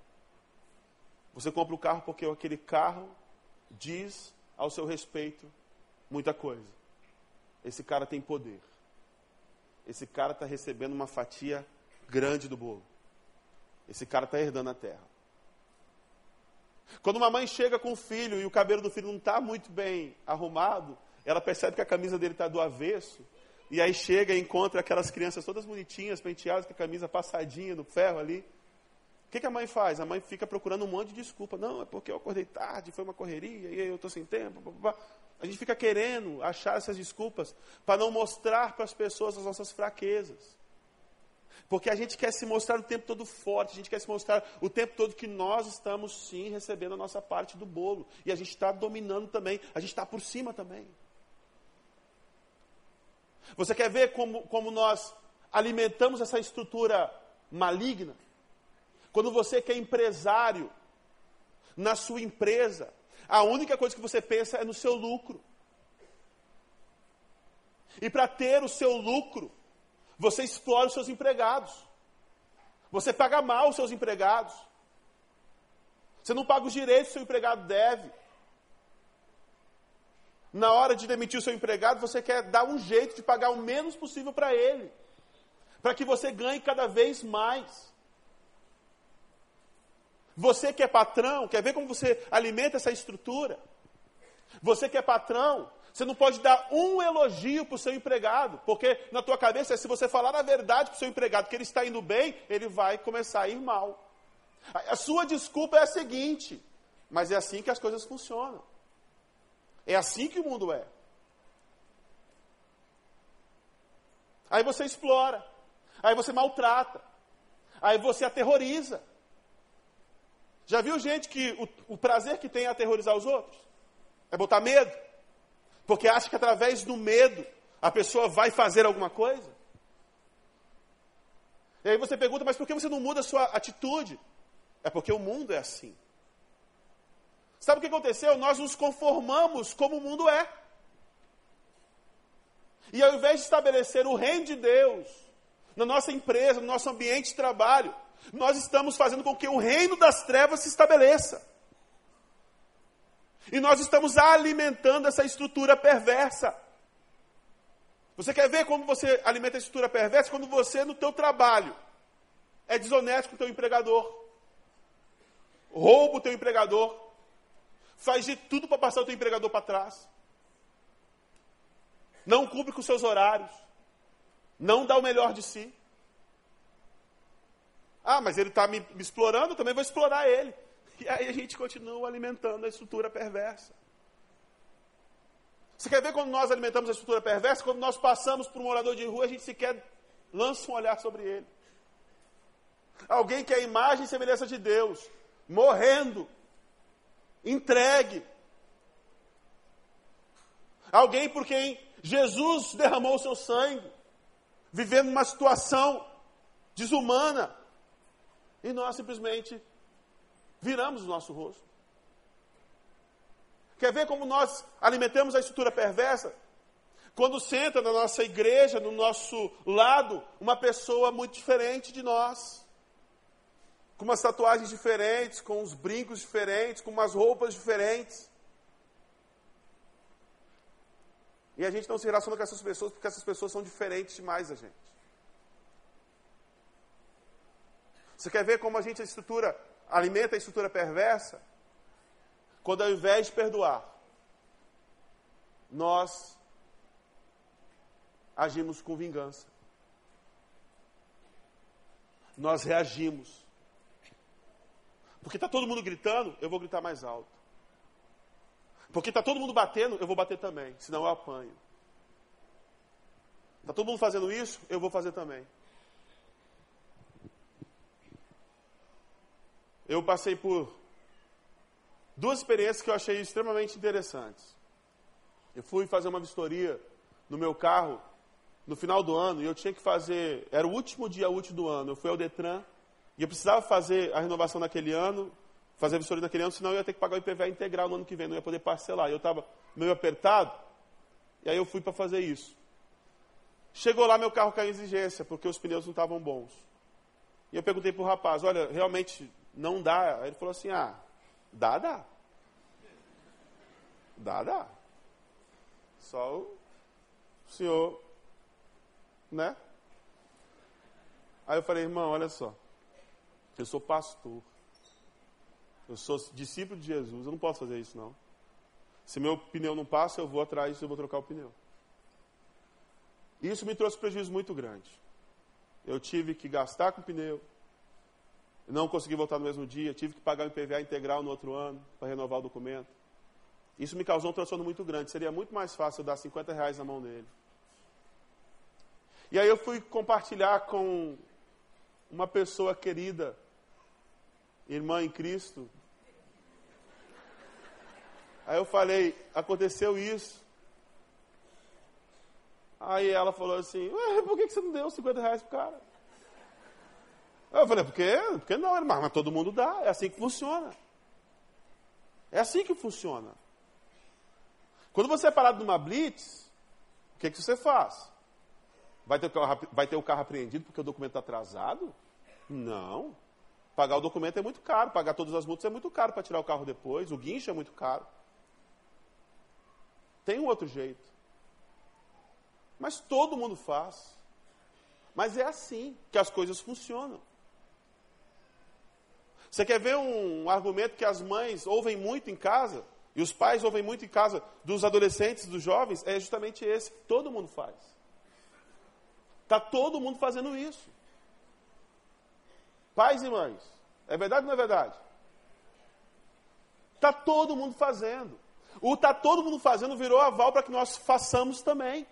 Você compra o um carro porque aquele carro diz ao seu respeito muita coisa. Esse cara tem poder. Esse cara está recebendo uma fatia grande do bolo. Esse cara está herdando a terra. Quando uma mãe chega com o filho e o cabelo do filho não está muito bem arrumado, ela percebe que a camisa dele está do avesso, e aí chega e encontra aquelas crianças todas bonitinhas, penteadas, com a camisa passadinha no ferro ali. O que, que, a mãe faz? A mãe fica procurando um monte de desculpa. Não, é porque eu acordei tarde, foi uma correria, e eu estou sem tempo. Blá, blá, blá. A gente fica querendo achar essas desculpas para não mostrar para as pessoas as nossas fraquezas. Porque a gente quer se mostrar o tempo todo forte, a gente quer se mostrar o tempo todo que nós estamos sim recebendo a nossa parte do bolo. E a gente está dominando também, a gente está por cima também. Você quer ver como, como nós alimentamos essa estrutura maligna? Quando você que é empresário, na sua empresa, a única coisa que você pensa é no seu lucro. E para ter o seu lucro, você explora os seus empregados. Você paga mal os seus empregados. Você não paga os direitos que o seu empregado deve. Na hora de demitir o seu empregado, você quer dar um jeito de pagar o menos possível para ele. Para que você ganhe cada vez mais. Você que é patrão, quer ver como você alimenta essa estrutura? Você que é patrão, você não pode dar um elogio para o seu empregado, porque na tua cabeça, se você falar a verdade para o seu empregado que ele está indo bem, ele vai começar a ir mal. A sua desculpa é a seguinte, mas é assim que as coisas funcionam. É assim que o mundo é. Aí você explora, aí você maltrata, Aí você aterroriza. Já viu gente que o, o prazer que tem é aterrorizar os outros? É botar medo. Porque acha que através do medo a pessoa vai fazer alguma coisa. E aí você pergunta, mas por que você não muda a sua atitude? É porque o mundo é assim. Sabe o que aconteceu? Nós nos conformamos como o mundo é. E ao invés de estabelecer o reino de Deus na nossa empresa, no nosso ambiente de trabalho, nós estamos fazendo com que o reino das trevas se estabeleça. E nós estamos alimentando essa estrutura perversa. Você quer ver como você alimenta a estrutura perversa? Quando você, no teu trabalho, é desonesto com o teu empregador, rouba o teu empregador, faz de tudo para passar o teu empregador para trás, não cumpre com os seus horários, não dá o melhor de si. Ah, mas ele está me, me explorando, eu também vou explorar ele. E aí a gente continua alimentando a estrutura perversa. Você quer ver quando nós alimentamos a estrutura perversa? Quando nós passamos por um morador de rua, a gente sequer lança um olhar sobre ele. Alguém que é a imagem e semelhança de Deus, morrendo, entregue. Alguém por quem Jesus derramou o seu sangue, vivendo uma situação desumana, e nós simplesmente viramos o nosso rosto. Quer ver como nós alimentamos a estrutura perversa? Quando senta na nossa igreja, no nosso lado, uma pessoa muito diferente de nós. Com umas tatuagens diferentes, com uns brincos diferentes, com umas roupas diferentes. E a gente não se relaciona com essas pessoas porque essas pessoas são diferentes demais da gente. Você quer ver como a gente estrutura alimenta a estrutura perversa? Quando ao invés de perdoar, nós agimos com vingança. Nós reagimos. Porque está todo mundo gritando, eu vou gritar mais alto. Porque está todo mundo batendo, eu vou bater também, senão eu apanho. Está todo mundo fazendo isso, eu vou fazer também. Eu passei por duas experiências que eu achei extremamente interessantes. Eu fui fazer uma vistoria no meu carro no final do ano e eu tinha que fazer, era o último dia útil do ano. Eu fui ao Detran e eu precisava fazer a renovação naquele ano, fazer a vistoria naquele ano, senão eu ia ter que pagar o IPVA integral no ano que vem, não ia poder parcelar. E eu estava meio apertado, e aí eu fui para fazer isso. Chegou lá, meu carro caiu em exigência, porque os pneus não estavam bons. E eu perguntei para o rapaz, olha, realmente não dá? Aí ele falou assim, ah, Dá, dá. Dá, dá. Só o senhor, né? Aí eu falei, irmão, olha só. Eu sou pastor. Eu sou discípulo de Jesus. Eu não posso fazer isso, não. Se meu pneu não passa, eu vou atrás e eu vou trocar o pneu. Isso me trouxe prejuízo muito grande. Eu tive que gastar com o pneu, não consegui voltar no mesmo dia, tive que pagar o IPVA integral no outro ano para renovar o documento. Isso me causou um transtorno muito grande. Seria muito mais fácil eu dar 50 reais na mão dele. E aí eu fui compartilhar com uma pessoa querida, irmã em Cristo. Aí eu falei, aconteceu isso. Aí ela falou assim, por que você não deu 50 reais pro cara? Eu falei, porque, porque não, irmão, mas todo mundo dá, é assim que funciona. É assim que funciona. Quando você é parado numa blitz, o que, que você faz? Vai ter, o carro, vai ter o carro apreendido porque o documento está atrasado? Não. Pagar o documento é muito caro, pagar todas as multas é muito caro para tirar o carro depois, o guincho é muito caro. Tem um outro jeito. Mas todo mundo faz. Mas é assim que as coisas funcionam. Você quer ver um argumento que as mães ouvem muito em casa, e os pais ouvem muito em casa dos adolescentes, dos jovens? É justamente esse. Todo mundo faz. Está todo mundo fazendo isso. Pais e mães. É verdade ou não é verdade? Está todo mundo fazendo. O está todo mundo fazendo virou aval para que nós façamos também.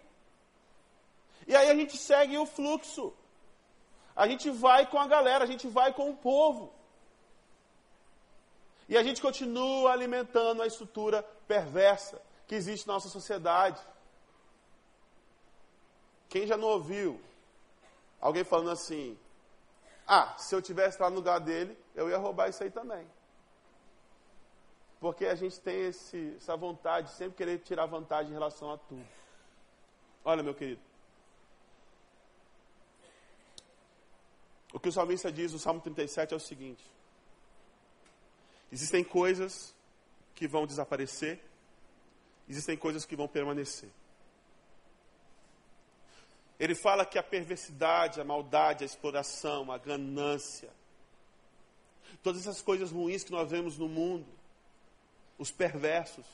E aí a gente segue o fluxo. a gente vai com a galera, a gente vai com o povo. E a gente continua alimentando a estrutura perversa que existe na nossa sociedade. Quem já não ouviu alguém falando assim: ah, se eu tivesse lá no lugar dele, eu ia roubar isso aí também. Porque a gente tem esse, essa vontade de sempre querer tirar vantagem em relação a tudo. Olha, meu querido. O que o salmista diz no Salmo 37 é o seguinte: existem coisas que vão desaparecer, existem coisas que vão permanecer. Ele fala que a perversidade, a maldade, a exploração, a ganância, todas essas coisas ruins que nós vemos no mundo, os perversos,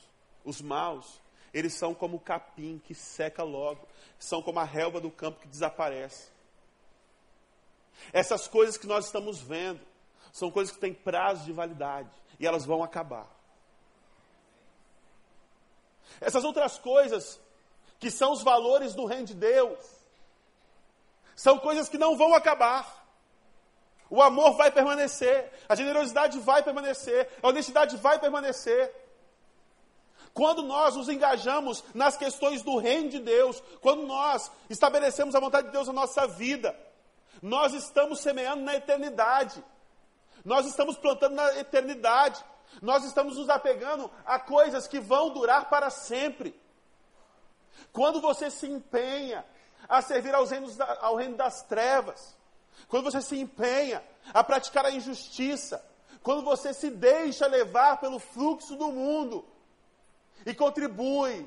os maus, eles são como o capim que seca logo, são como a relva do campo que desaparece. Essas coisas que nós estamos vendo são coisas que têm prazo de validade e elas vão acabar. Essas outras coisas que são os valores do reino de Deus, são coisas que não vão acabar. O amor vai permanecer, a generosidade vai permanecer, a honestidade vai permanecer. Quando nós nos engajamos nas questões do reino de Deus, quando nós estabelecemos a vontade de Deus na nossa vida, nós estamos semeando na eternidade. Nós estamos plantando na eternidade. Nós estamos nos apegando a coisas que vão durar para sempre. Quando você se empenha a servir aos reinos da, ao reino das trevas, quando você se empenha a praticar a injustiça, quando você se deixa levar pelo fluxo do mundo e contribui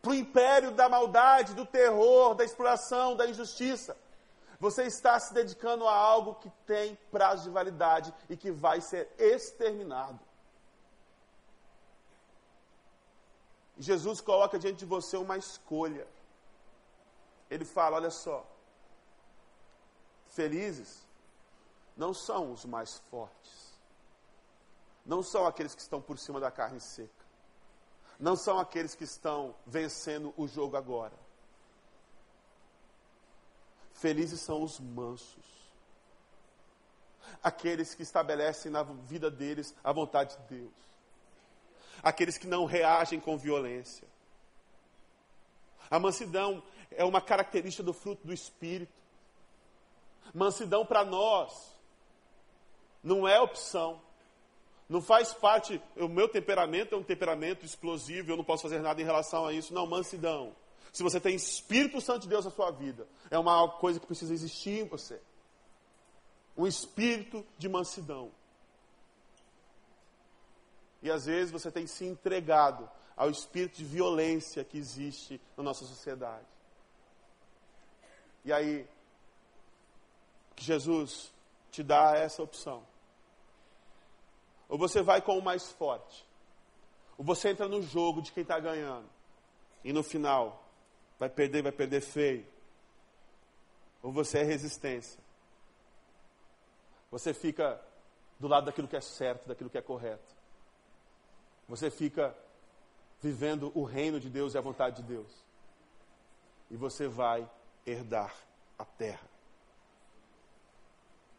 para o império da maldade, do terror, da exploração, da injustiça, você está se dedicando a algo que tem prazo de validade e que vai ser exterminado. Jesus coloca diante de você uma escolha. Ele fala: olha só, felizes não são os mais fortes, não são aqueles que estão por cima da carne seca, não são aqueles que estão vencendo o jogo agora. Felizes são os mansos, aqueles que estabelecem na vida deles a vontade de Deus, aqueles que não reagem com violência. A mansidão é uma característica do fruto do Espírito. Mansidão para nós não é opção. Não faz parte, o meu temperamento é um temperamento explosivo, eu não posso fazer nada em relação a isso. Não, mansidão. Se você tem Espírito Santo de Deus na sua vida, é uma coisa que precisa existir em você. Um espírito de mansidão. E às vezes você tem se entregado ao espírito de violência que existe na nossa sociedade. E aí, Jesus te dá essa opção. Ou você vai com o mais forte, ou você entra no jogo de quem está ganhando, e no final vai perder, vai perder feio. Ou você é resistência. Você fica do lado daquilo que é certo, daquilo que é correto. Você fica vivendo o reino de Deus e a vontade de Deus. E você vai herdar a terra.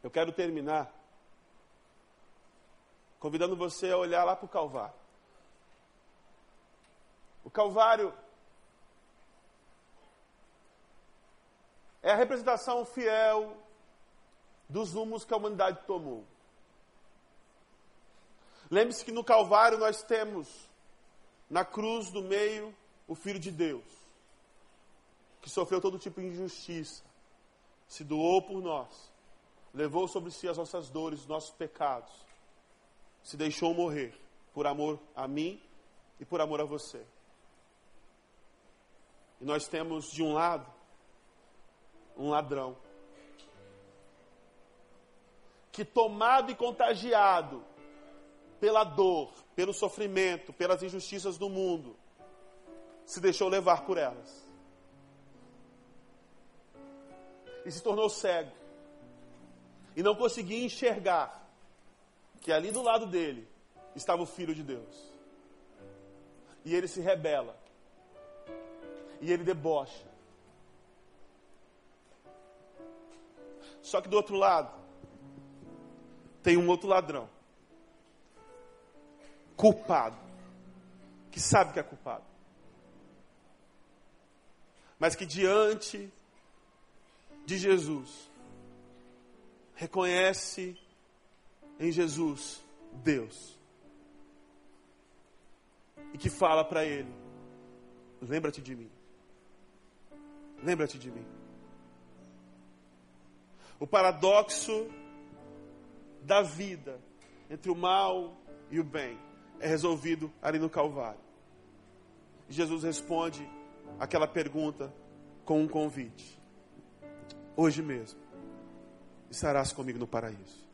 Eu quero terminar convidando você a olhar lá para o Calvário. O Calvário é a representação fiel dos rumos que a humanidade tomou. Lembre-se que no Calvário nós temos, na cruz do meio, o Filho de Deus que sofreu todo tipo de injustiça, se doou por nós, levou sobre si as nossas dores, os nossos pecados, se deixou morrer por amor a mim e por amor a você. E nós temos de um lado um ladrão que tomado e contagiado pela dor, pelo sofrimento, pelas injustiças do mundo, se deixou levar por elas. E se tornou cego. E não conseguia enxergar que ali do lado dele estava o Filho de Deus. E ele se rebela. E ele debocha. Só que do outro lado, tem um outro ladrão. Culpado. Que sabe que é culpado. Mas que diante de Jesus, reconhece em Jesus Deus. E que fala para ele: Lembra-te de mim. Lembra-te de mim. O paradoxo da vida entre o mal e o bem é resolvido ali no Calvário. Jesus responde aquela pergunta com um convite. Hoje mesmo estarás comigo no paraíso.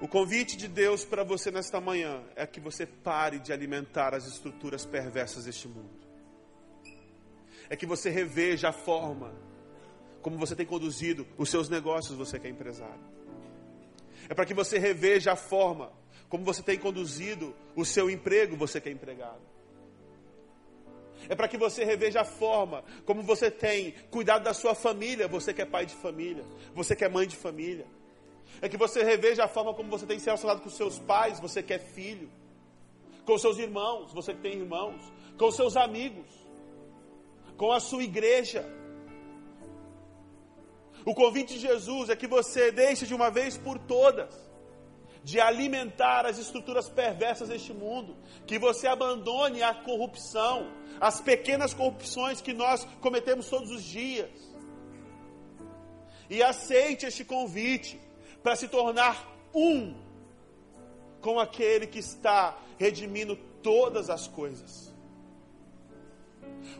O convite de Deus para você nesta manhã é que você pare de alimentar as estruturas perversas deste mundo. É que você reveja a forma como você tem conduzido os seus negócios, você que é empresário. É para que você reveja a forma como você tem conduzido o seu emprego, você que é empregado. É para que você reveja a forma como você tem cuidado da sua família, você que é pai de família, você que é mãe de família. É que você reveja a forma como você tem se relacionado com seus pais, você que é filho, com seus irmãos, você que tem irmãos, com seus amigos, com a sua igreja. O convite de Jesus é que você deixe de uma vez por todas de alimentar as estruturas perversas deste mundo, que você abandone a corrupção, as pequenas corrupções que nós cometemos todos os dias, e aceite este convite para se tornar um com aquele que está redimindo todas as coisas.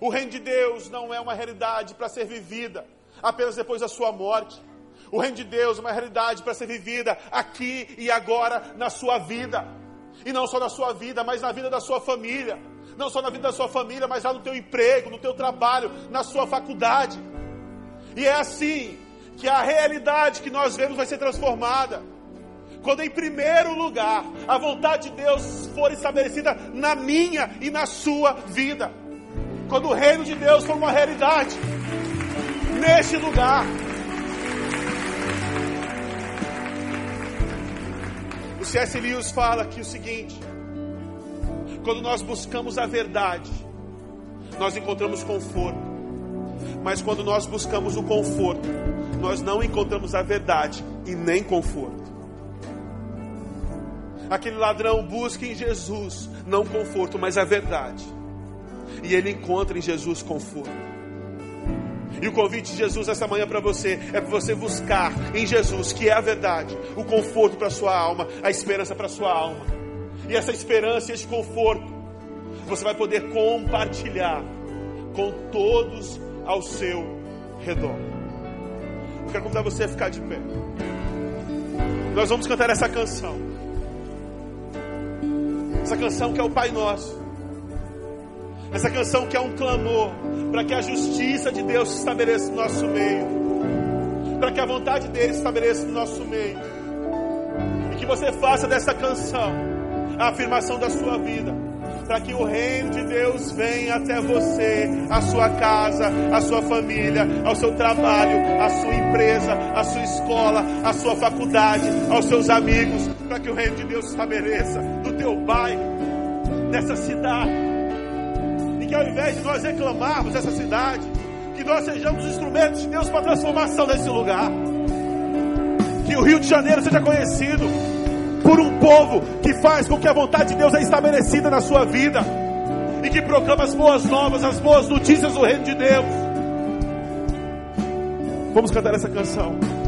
O reino de Deus não é uma realidade para ser vivida apenas depois da sua morte. O reino de Deus é uma realidade para ser vivida aqui e agora na sua vida. E não só na sua vida, mas na vida da sua família. Não só na vida da sua família, mas lá no teu emprego, no teu trabalho, na sua faculdade. E é assim que a realidade que nós vemos vai ser transformada. Quando em primeiro lugar a vontade de Deus for estabelecida na minha e na sua vida. Quando o reino de Deus for uma realidade neste lugar. O C.S. Lewis fala aqui o seguinte: quando nós buscamos a verdade, nós encontramos conforto. Mas quando nós buscamos o conforto, nós não encontramos a verdade e nem conforto. Aquele ladrão busca em Jesus não conforto, mas a verdade. E ele encontra em Jesus conforto. E o convite de Jesus essa manhã para você é para você buscar em Jesus, que é a verdade, o conforto para sua alma, a esperança para sua alma. E essa esperança esse conforto você vai poder compartilhar com todos ao seu redor. Eu quero convidar você a ficar de pé. Nós vamos cantar essa canção. Essa canção que é o Pai Nosso. Essa canção que é um clamor para que a justiça de Deus se estabeleça no nosso meio. Para que a vontade dele se estabeleça no nosso meio. E que você faça dessa canção a afirmação da sua vida para que o reino de Deus venha até você, a sua casa, a sua família, ao seu trabalho, a sua empresa, a sua escola, a sua faculdade, aos seus amigos, para que o reino de Deus se estabeleça no teu bairro, nessa cidade. Que ao invés de nós reclamarmos dessa cidade, que nós sejamos instrumentos de Deus para a transformação desse lugar. Que o Rio de Janeiro seja conhecido por um povo que faz com que a vontade de Deus é estabelecida na sua vida e que proclama as boas novas, as boas notícias do reino de Deus. Vamos cantar essa canção.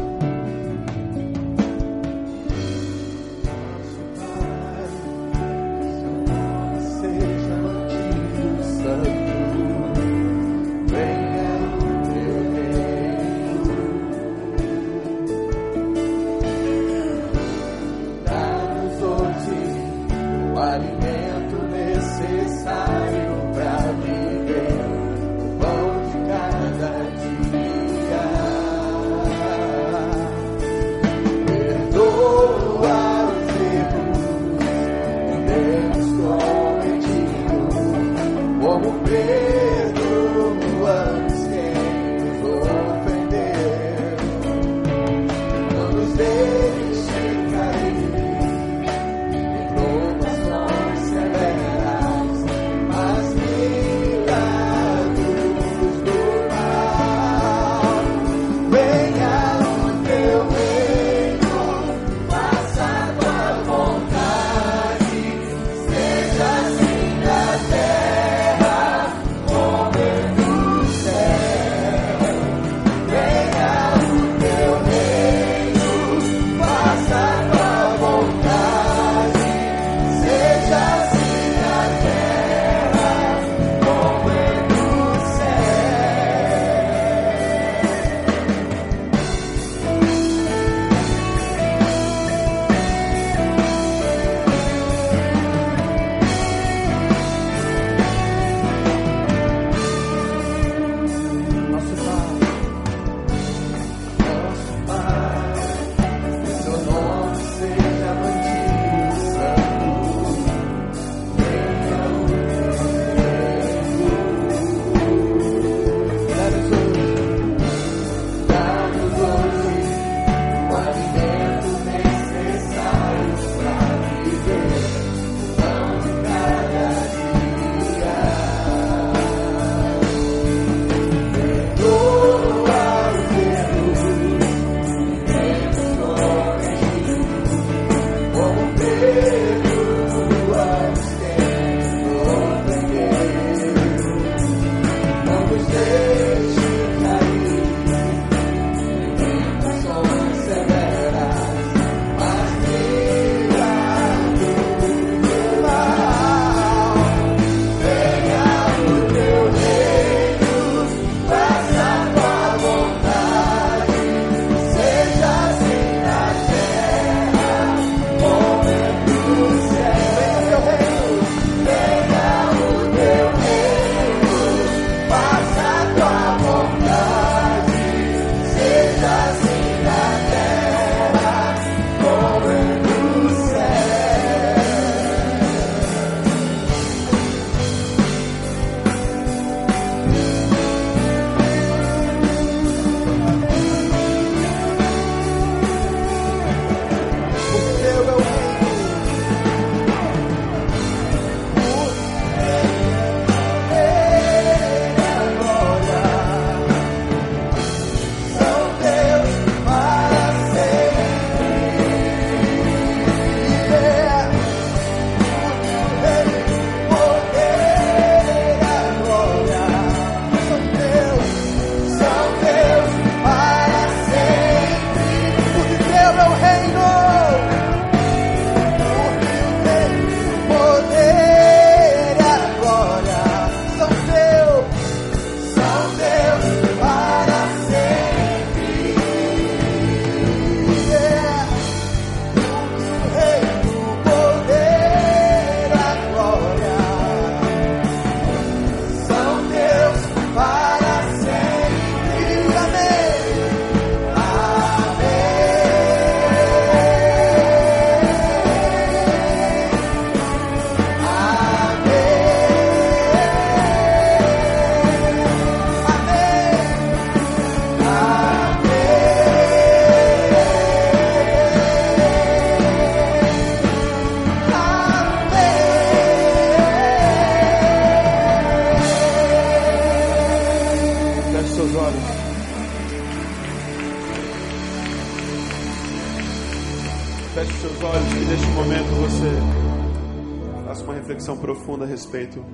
Respeito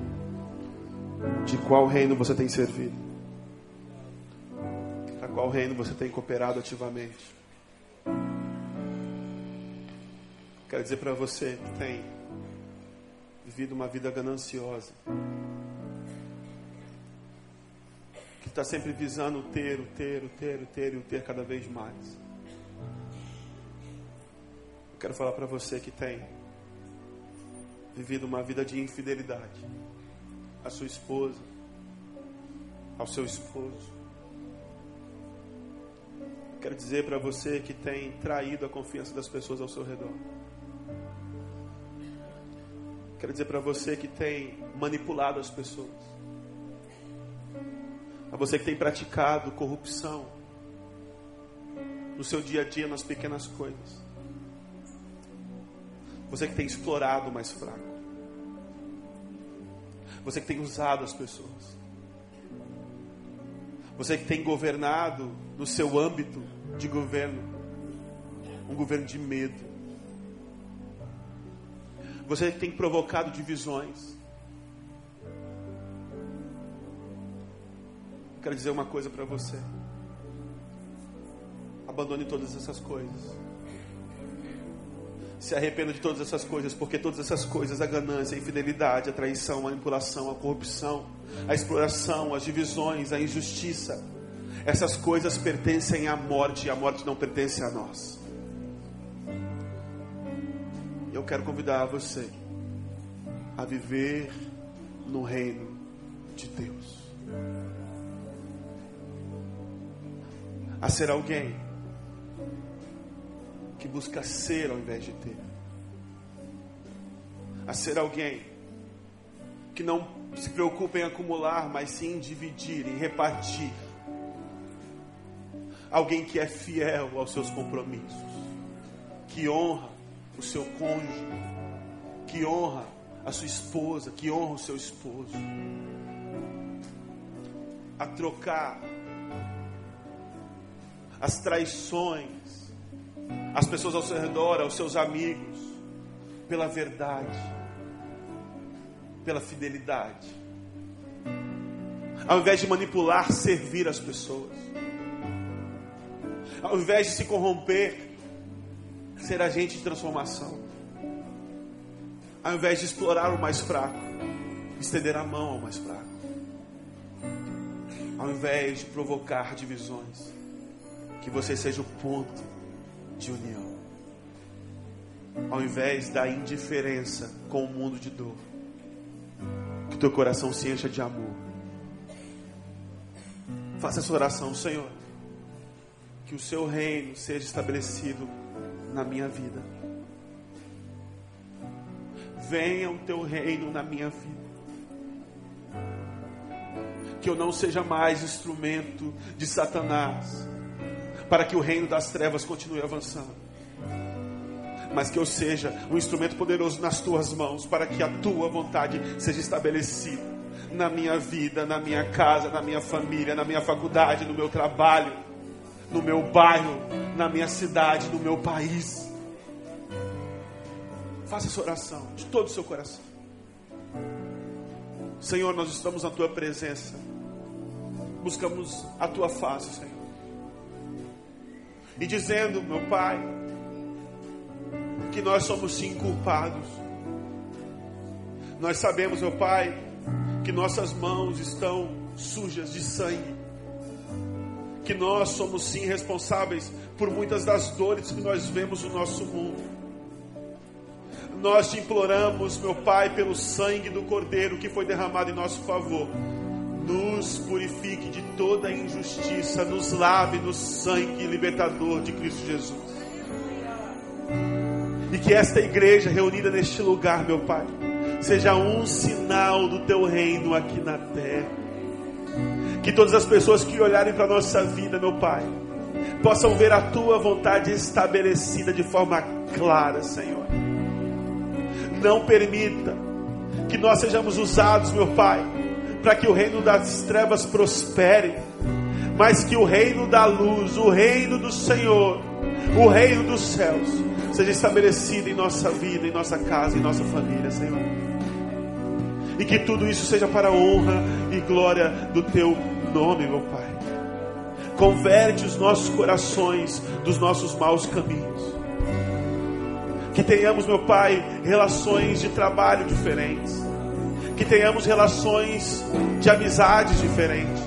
de qual reino você tem servido, a qual reino você tem cooperado ativamente. Quero dizer para você que tem vivido uma vida gananciosa, que está sempre visando ter, o ter, o ter, o ter e o ter cada vez mais. Quero falar para você que tem vivido uma vida de infidelidade à sua esposa, ao seu esposo. Quero dizer para você que tem traído a confiança das pessoas ao seu redor. Quero dizer para você que tem manipulado as pessoas. A você que tem praticado corrupção no seu dia a dia, nas pequenas coisas. Você que tem explorado o mais fraco. Você que tem usado as pessoas. Você que tem governado no seu âmbito de governo um governo de medo. Você que tem provocado divisões. Quero dizer uma coisa para você. Abandone todas essas coisas se arrependa de todas essas coisas, porque todas essas coisas, a ganância, a infidelidade, a traição, a manipulação, a corrupção, a exploração, as divisões, a injustiça, essas coisas pertencem à morte e a morte não pertence a nós. Eu quero convidar você a viver no reino de Deus. A ser alguém que busca ser ao invés de ter. A ser alguém que não se preocupa em acumular, mas sim em dividir, em repartir. Alguém que é fiel aos seus compromissos, que honra o seu cônjuge, que honra a sua esposa, que honra o seu esposo. A trocar as traições as pessoas ao seu redor, aos seus amigos, pela verdade, pela fidelidade. Ao invés de manipular, servir as pessoas. Ao invés de se corromper, ser agente de transformação. Ao invés de explorar o mais fraco, estender a mão ao mais fraco. Ao invés de provocar divisões, que você seja o ponto de união. Ao invés da indiferença com o mundo de dor, que teu coração se encha de amor. Faça essa oração, Senhor. Que o seu reino seja estabelecido na minha vida. Venha o teu reino na minha vida. Que eu não seja mais instrumento de Satanás para que o reino das trevas continue avançando. Mas que eu seja um instrumento poderoso nas tuas mãos, para que a tua vontade seja estabelecida na minha vida, na minha casa, na minha família, na minha faculdade, no meu trabalho, no meu bairro, na minha cidade, no meu país. Faça essa oração de todo o seu coração. Senhor, nós estamos na tua presença. Buscamos a tua face, Senhor e dizendo, meu Pai, que nós somos sim culpados. Nós sabemos, meu Pai, que nossas mãos estão sujas de sangue, que nós somos sim responsáveis por muitas das dores que nós vemos no nosso mundo. Nós te imploramos, meu Pai, pelo sangue do Cordeiro que foi derramado em nosso favor nos purifique de toda injustiça, nos lave no sangue libertador de Cristo Jesus. E que esta igreja reunida neste lugar, meu Pai, seja um sinal do teu reino aqui na terra. Que todas as pessoas que olharem para a nossa vida, meu Pai, possam ver a tua vontade estabelecida de forma clara, Senhor. Não permita que nós sejamos usados, meu Pai, para que o reino das trevas prospere. mas que o reino da luz, o reino do Senhor, o reino dos céus, seja estabelecido em nossa vida, em nossa casa, em nossa família, Senhor. E que tudo isso seja para a honra e glória do Teu nome, meu Pai. Converte os nossos corações dos nossos maus caminhos. Que tenhamos, meu Pai, relações de trabalho diferentes. Que tenhamos relações de amizades diferentes.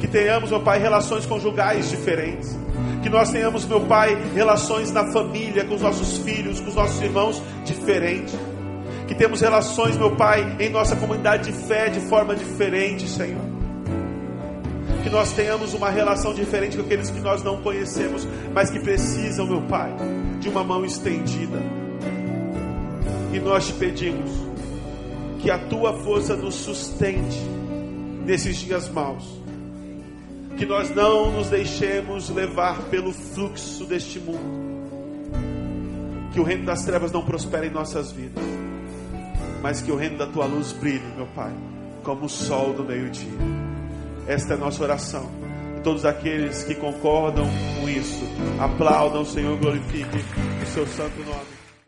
Que tenhamos, meu Pai, relações conjugais diferentes. Que nós tenhamos, meu Pai, relações na família, com os nossos filhos, com os nossos irmãos diferentes. Que temos relações, meu Pai, em nossa comunidade de fé de forma diferente, Senhor. Que nós tenhamos uma relação diferente com aqueles que nós não conhecemos, mas que precisam, meu Pai, de uma mão estendida. E nós te pedimos que a tua força nos sustente nesses dias maus. Que nós não nos deixemos levar pelo fluxo deste mundo. Que o reino das trevas não prospere em nossas vidas. Mas que o reino da tua luz brilhe, meu Pai, como o sol do meio-dia. Esta é a nossa oração. E todos aqueles que concordam com isso, aplaudam, Senhor, glorifique o seu santo nome.